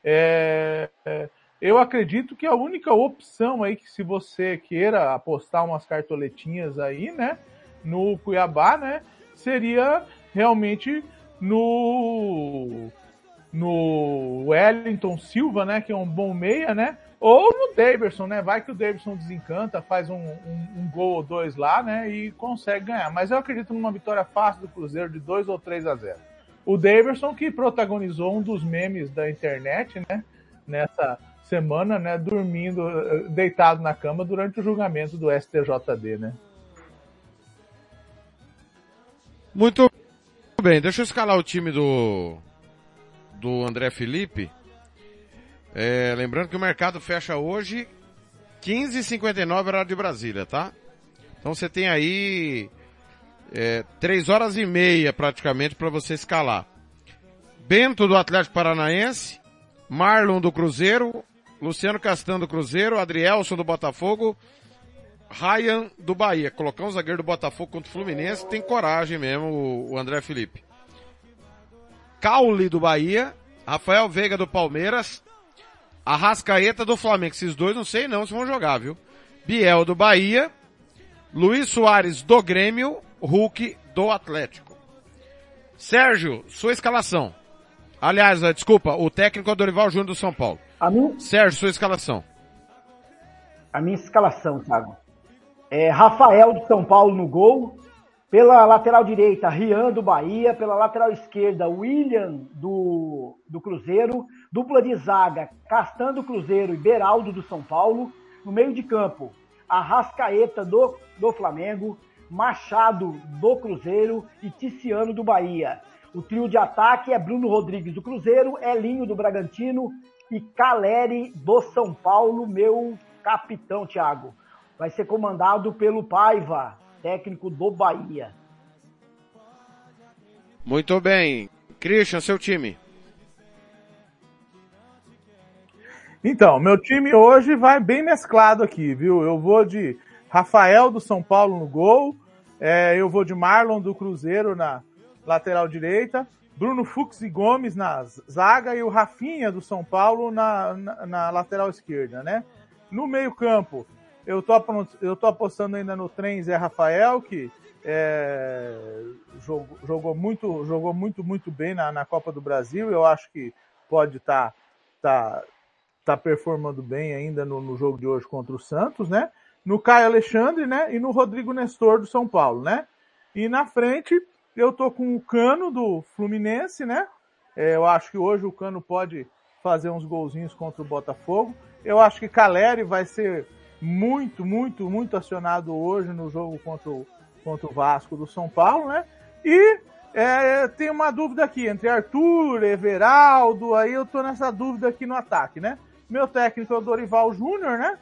F: É, é, eu acredito que a única opção aí que se você queira apostar umas cartoletinhas aí, né, no Cuiabá, né, seria realmente no no Wellington Silva, né, que é um bom meia, né, ou no Davidson, né, vai que o Davidson desencanta, faz um, um, um gol ou dois lá, né, e consegue ganhar. Mas eu acredito numa vitória fácil do Cruzeiro de 2 ou 3 a 0 o Daverson que protagonizou um dos memes da internet, né? Nessa semana, né? Dormindo, deitado na cama durante o julgamento do STJD, né?
A: Muito bem, deixa eu escalar o time do do André Felipe. É, lembrando que o mercado fecha hoje 15h59 horário de Brasília, tá? Então você tem aí é, três horas e meia praticamente para você escalar. Bento do Atlético Paranaense, Marlon do Cruzeiro, Luciano Castan do Cruzeiro, Adrielson do Botafogo, Ryan do Bahia. Colocar um zagueiro do Botafogo contra o Fluminense tem coragem mesmo o, André Felipe. Caule do Bahia, Rafael Veiga do Palmeiras, Arrascaeta do Flamengo. Esses dois não sei não se vão jogar, viu? Biel do Bahia, Luiz Soares do Grêmio, Hulk do Atlético. Sérgio, sua escalação. Aliás, eh, desculpa, o técnico é o Dorival Júnior do São Paulo.
E: A minha,
A: Sérgio, sua escalação.
E: a minha escalação, Thiago. É Rafael do São Paulo no gol. Pela lateral direita, Rian do Bahia. Pela lateral esquerda, William do, do Cruzeiro. Dupla de zaga, Castan do Cruzeiro e Beraldo do São Paulo. No meio de campo, Arrascaeta do, do Flamengo. Machado do Cruzeiro e Ticiano do Bahia. O trio de ataque é Bruno Rodrigues do Cruzeiro, Elinho do Bragantino e Caleri do São Paulo, meu capitão, Thiago. Vai ser comandado pelo Paiva, técnico do Bahia.
A: Muito bem. Christian, seu time.
F: Então, meu time hoje vai bem mesclado aqui, viu? Eu vou de Rafael do São Paulo no gol, É, eu vou de Marlon do Cruzeiro na lateral direita, Bruno Fux e Gomes na zaga e o Rafinha do São Paulo na, na, na lateral esquerda, né? No meio campo, eu tô, eu tô apostando ainda no trem Zé Rafael, que é, jogou, jogou, muito, jogou muito, muito bem na, na Copa do Brasil. Eu acho que pode estar tá, tá, tá performando bem ainda no, no, jogo de hoje contra o Santos, né? No Caio Alexandre, né? E no Rodrigo Nestor do São Paulo, né? E na frente, eu tô com o Cano do Fluminense, né? É, eu acho que hoje o Cano pode fazer uns golzinhos contra o Botafogo. Eu acho que Caleri vai ser muito, muito, muito acionado hoje no jogo contra o, contra o Vasco do São Paulo, né? E é, tem uma dúvida aqui entre Arthur, Everaldo, aí eu tô nessa dúvida aqui no ataque, né? Meu técnico é o Dorival Júnior, né?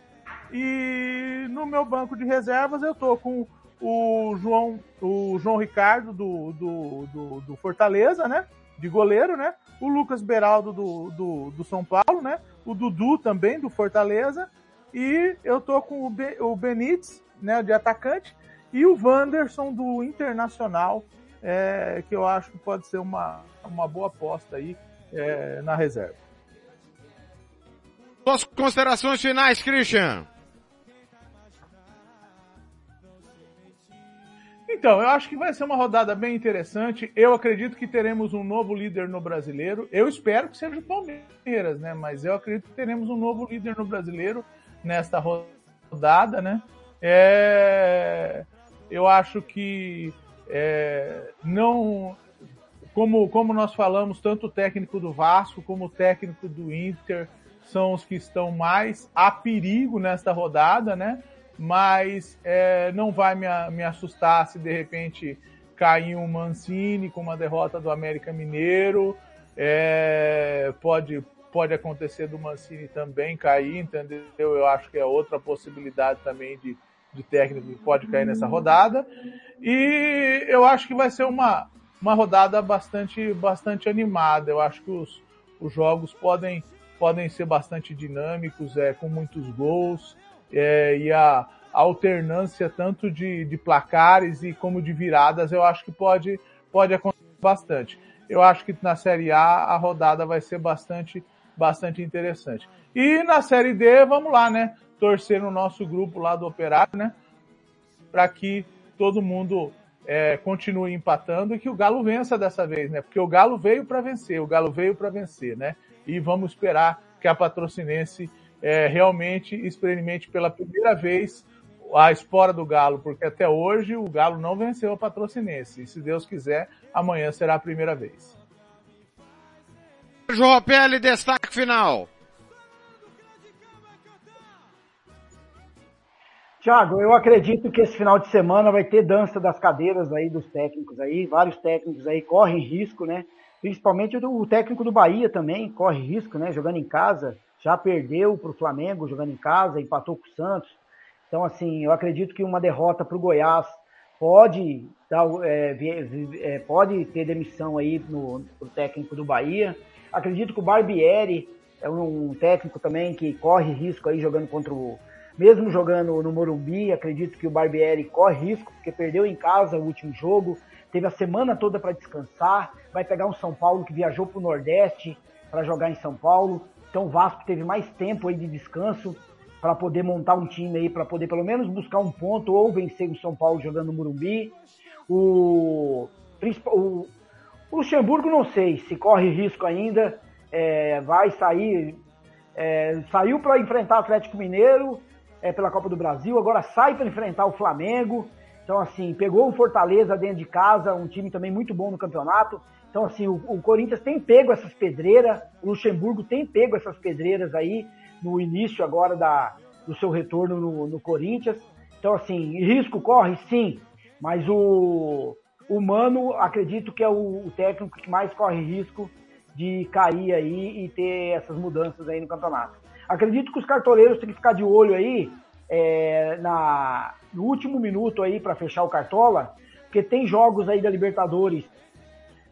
F: E no meu banco de reservas eu tô com o João, o João Ricardo do, do, do, do Fortaleza, né? De goleiro, né? O Lucas Beraldo do, do, do, São Paulo, né? O Dudu também do Fortaleza. E eu tô com o, Be, o Benítez, né? De atacante. E o Wanderson do Internacional, é, que eu acho que pode ser uma, uma boa aposta aí é, na reserva.
A: Suas considerações finais, Christian.
F: Então, eu acho que vai ser uma rodada bem interessante. Eu acredito que teremos um novo líder no brasileiro. Eu espero que seja o Palmeiras, né? Mas eu acredito que teremos um novo líder no brasileiro nesta rodada, né? É... Eu acho que é... não. Como, como nós falamos, tanto o técnico do Vasco como o técnico do Inter são os que estão mais a perigo nesta rodada, né? Mas é, não vai me, me assustar se de repente cair um Mancini com uma derrota do América Mineiro. É, pode, pode acontecer do Mancini também cair, entendeu? Eu acho que é outra possibilidade também de, de técnico que pode cair nessa rodada. E eu acho que vai ser uma, uma rodada bastante, bastante animada. Eu acho que os, os jogos podem, podem ser bastante dinâmicos, é, com muitos gols é, e a, alternância tanto de, de placares e como de viradas, eu acho que pode, pode acontecer bastante. Eu acho que na Série A a rodada vai ser bastante, bastante interessante. E na Série D, vamos lá, né? Torcer no nosso grupo lá do Operário, né? Para que todo mundo é, continue empatando e que o Galo vença dessa vez, né? Porque o Galo veio para vencer, o Galo veio para vencer, né? E vamos esperar que a Patrocinense é, realmente experimente pela primeira vez a espora do Galo, porque até hoje o Galo não venceu a Patrocinense. E se Deus quiser, amanhã será a primeira vez.
A: João Pele, destaque final.
E: Tiago, eu acredito que esse final de semana vai ter dança das cadeiras aí dos técnicos aí, vários técnicos aí correm risco, né? Principalmente o técnico do Bahia também corre risco, né? Jogando em casa, já perdeu para o Flamengo jogando em casa, empatou com o Santos. Então, assim, eu acredito que uma derrota para o Goiás pode, dar, é, é, pode ter demissão aí no, no técnico do Bahia. Acredito que o Barbieri é um técnico também que corre risco aí jogando contra o. Mesmo jogando no Morumbi, acredito que o Barbieri corre risco, porque perdeu em casa o último jogo, teve a semana toda para descansar, vai pegar um São Paulo que viajou para o Nordeste para jogar em São Paulo. Então o Vasco teve mais tempo aí de descanso para poder montar um time aí, para poder pelo menos buscar um ponto ou vencer o São Paulo jogando no Morumbi. O, o, o Luxemburgo não sei se corre risco ainda, é, vai sair, é, saiu para enfrentar o Atlético Mineiro é, pela Copa do Brasil, agora sai para enfrentar o Flamengo. Então, assim, pegou o Fortaleza dentro de casa, um time também muito bom no campeonato. Então, assim, o, o, Corinthians tem pego essas pedreiras, o Luxemburgo tem pego essas pedreiras aí no início agora da, do seu retorno no, no Corinthians. Então, assim, risco corre, sim, mas o, o Mano, acredito que é o, o técnico que mais corre risco de cair aí e ter essas mudanças aí no campeonato. Acredito que os cartoleiros têm que ficar de olho aí é, na, no último minuto aí para fechar o cartola, porque tem jogos aí da Libertadores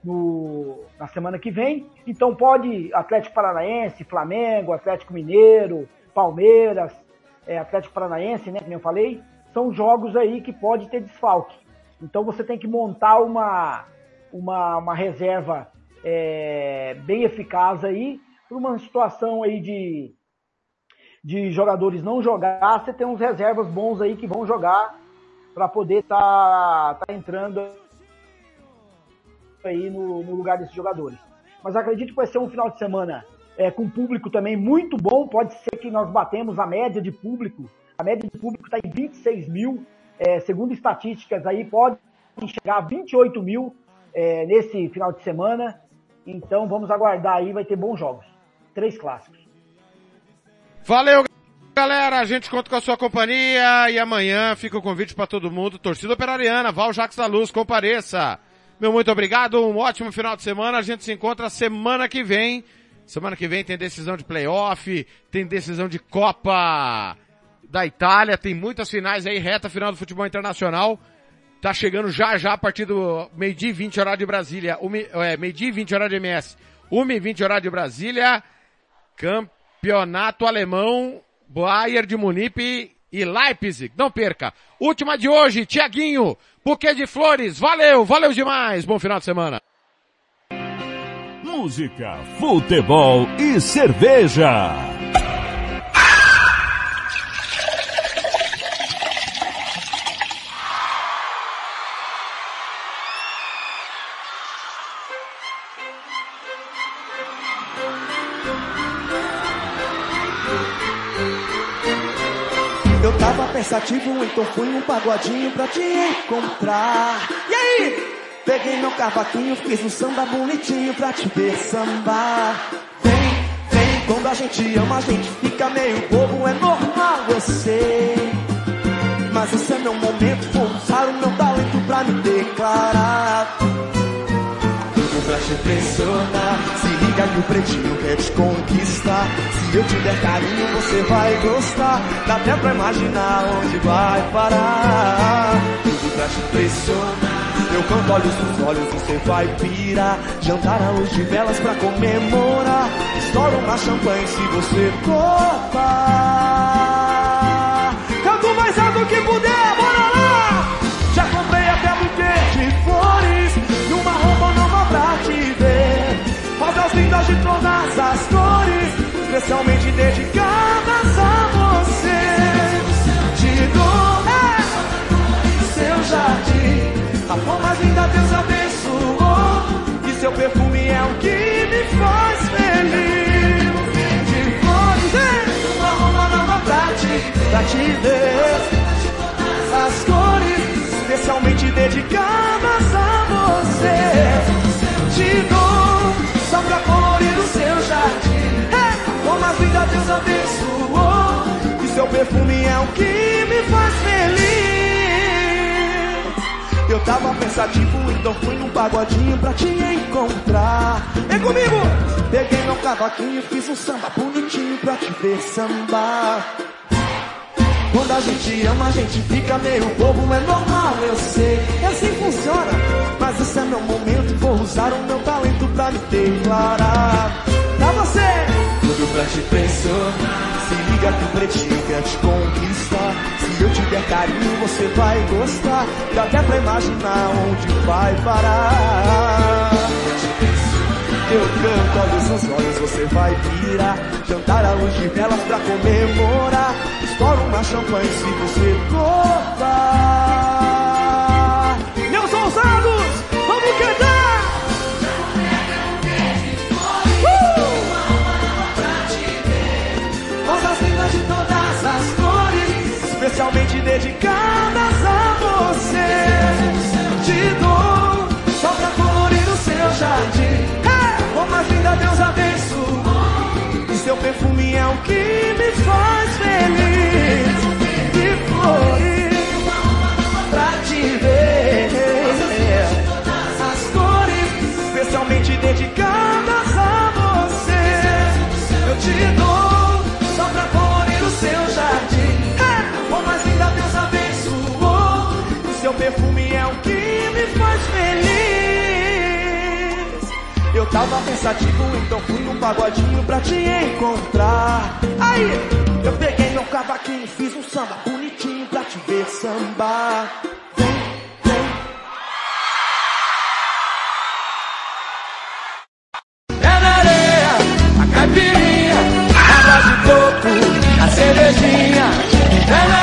E: no, na semana que vem. Então pode Atlético Paranaense, Flamengo, Atlético Mineiro, Palmeiras, é, Atlético Paranaense, né, como eu falei, são jogos aí que pode ter desfalque. Então você tem que montar uma, uma, uma reserva é, bem eficaz aí para uma situação aí de, de jogadores não jogar, você tem uns reservas bons aí que vão jogar para poder estar tá, tá entrando aí no, no, lugar desses jogadores. Mas acredito que vai ser um final de semana é, com público também muito bom. Pode ser que nós batemos a média de público. A média de público está em 26 mil. É, segundo estatísticas aí, pode chegar a 28 mil é, nesse final de semana. Então vamos aguardar aí, vai ter bons jogos. Três clássicos.
A: Valeu, galera. A gente conta com a sua companhia e amanhã fica o convite para todo mundo. Torcida Operariana, Val Jacques da Luz, compareça. Meu muito obrigado, um ótimo final de semana. A gente se encontra semana que vem. Semana que vem tem decisão de playoff, tem decisão de Copa da Itália, tem muitas finais aí, reta final do futebol internacional. Tá chegando já já a partir do meio-dia e 20 horário de Brasília. É, meio-dia e 20 horário de MS. 1 e 20 horário de Brasília. Campeonato alemão. Bayern de Munipe e Leipzig. Não perca. Última de hoje, Tiaguinho. Buquê de flores. Valeu, valeu demais. Bom final de semana.
C: Música, futebol e cerveja.
J: Pensativo, então fui um pagodinho pra te encontrar. E aí? Peguei meu cavaquinho, fiz um samba bonitinho pra te ver sambar. Vem, vem, quando a gente ama, a gente fica meio bobo, é normal, eu sei. Mas esse é meu momento, vou usar o meu talento pra me declarar te impressionar. Se liga que o pretinho quer te conquistar. Se eu te der carinho, você vai gostar. Dá até pra imaginar onde vai parar. Tudo pra te impressionar. Eu canto olhos nos olhos, você vai pirar. Jantar à luz de velas pra comemorar. Estoura uma champanhe se você topar. Especialmente dedicadas perfume é o que me faz feliz. Eu tava pensativo, então fui num pagodinho pra te encontrar. Vem comigo! Peguei meu cavaquinho, fiz um samba bonitinho pra te ver sambar. Quando a gente ama, a gente fica meio bobo, é normal, eu sei. É assim funciona. Mas esse é meu momento, vou usar o meu talento pra me declarar. Pra você! Tudo pra te pressionar. Se liga que quer te conquistar. Se eu te der carinho, você vai gostar. Dá até pra imaginar onde vai parar. Eu canto, olhos nos olhos, você vai virar. Jantar à luz de velas pra comemorar. Estoura uma champanhe se você topar. Dedicadas a você. Te dou só pra colorir o seu jardim mais linda Deus abençoou. E seu perfume é o que me faz feliz. me feliz. Eu tava pensativo, então fui num pagodinho pra te encontrar. Aí, eu peguei meu cavaquinho, fiz um samba bonitinho pra te ver sambar. Vem, vem.
K: É na areia, a caipirinha, a água de coco, a cervejinha.
L: É na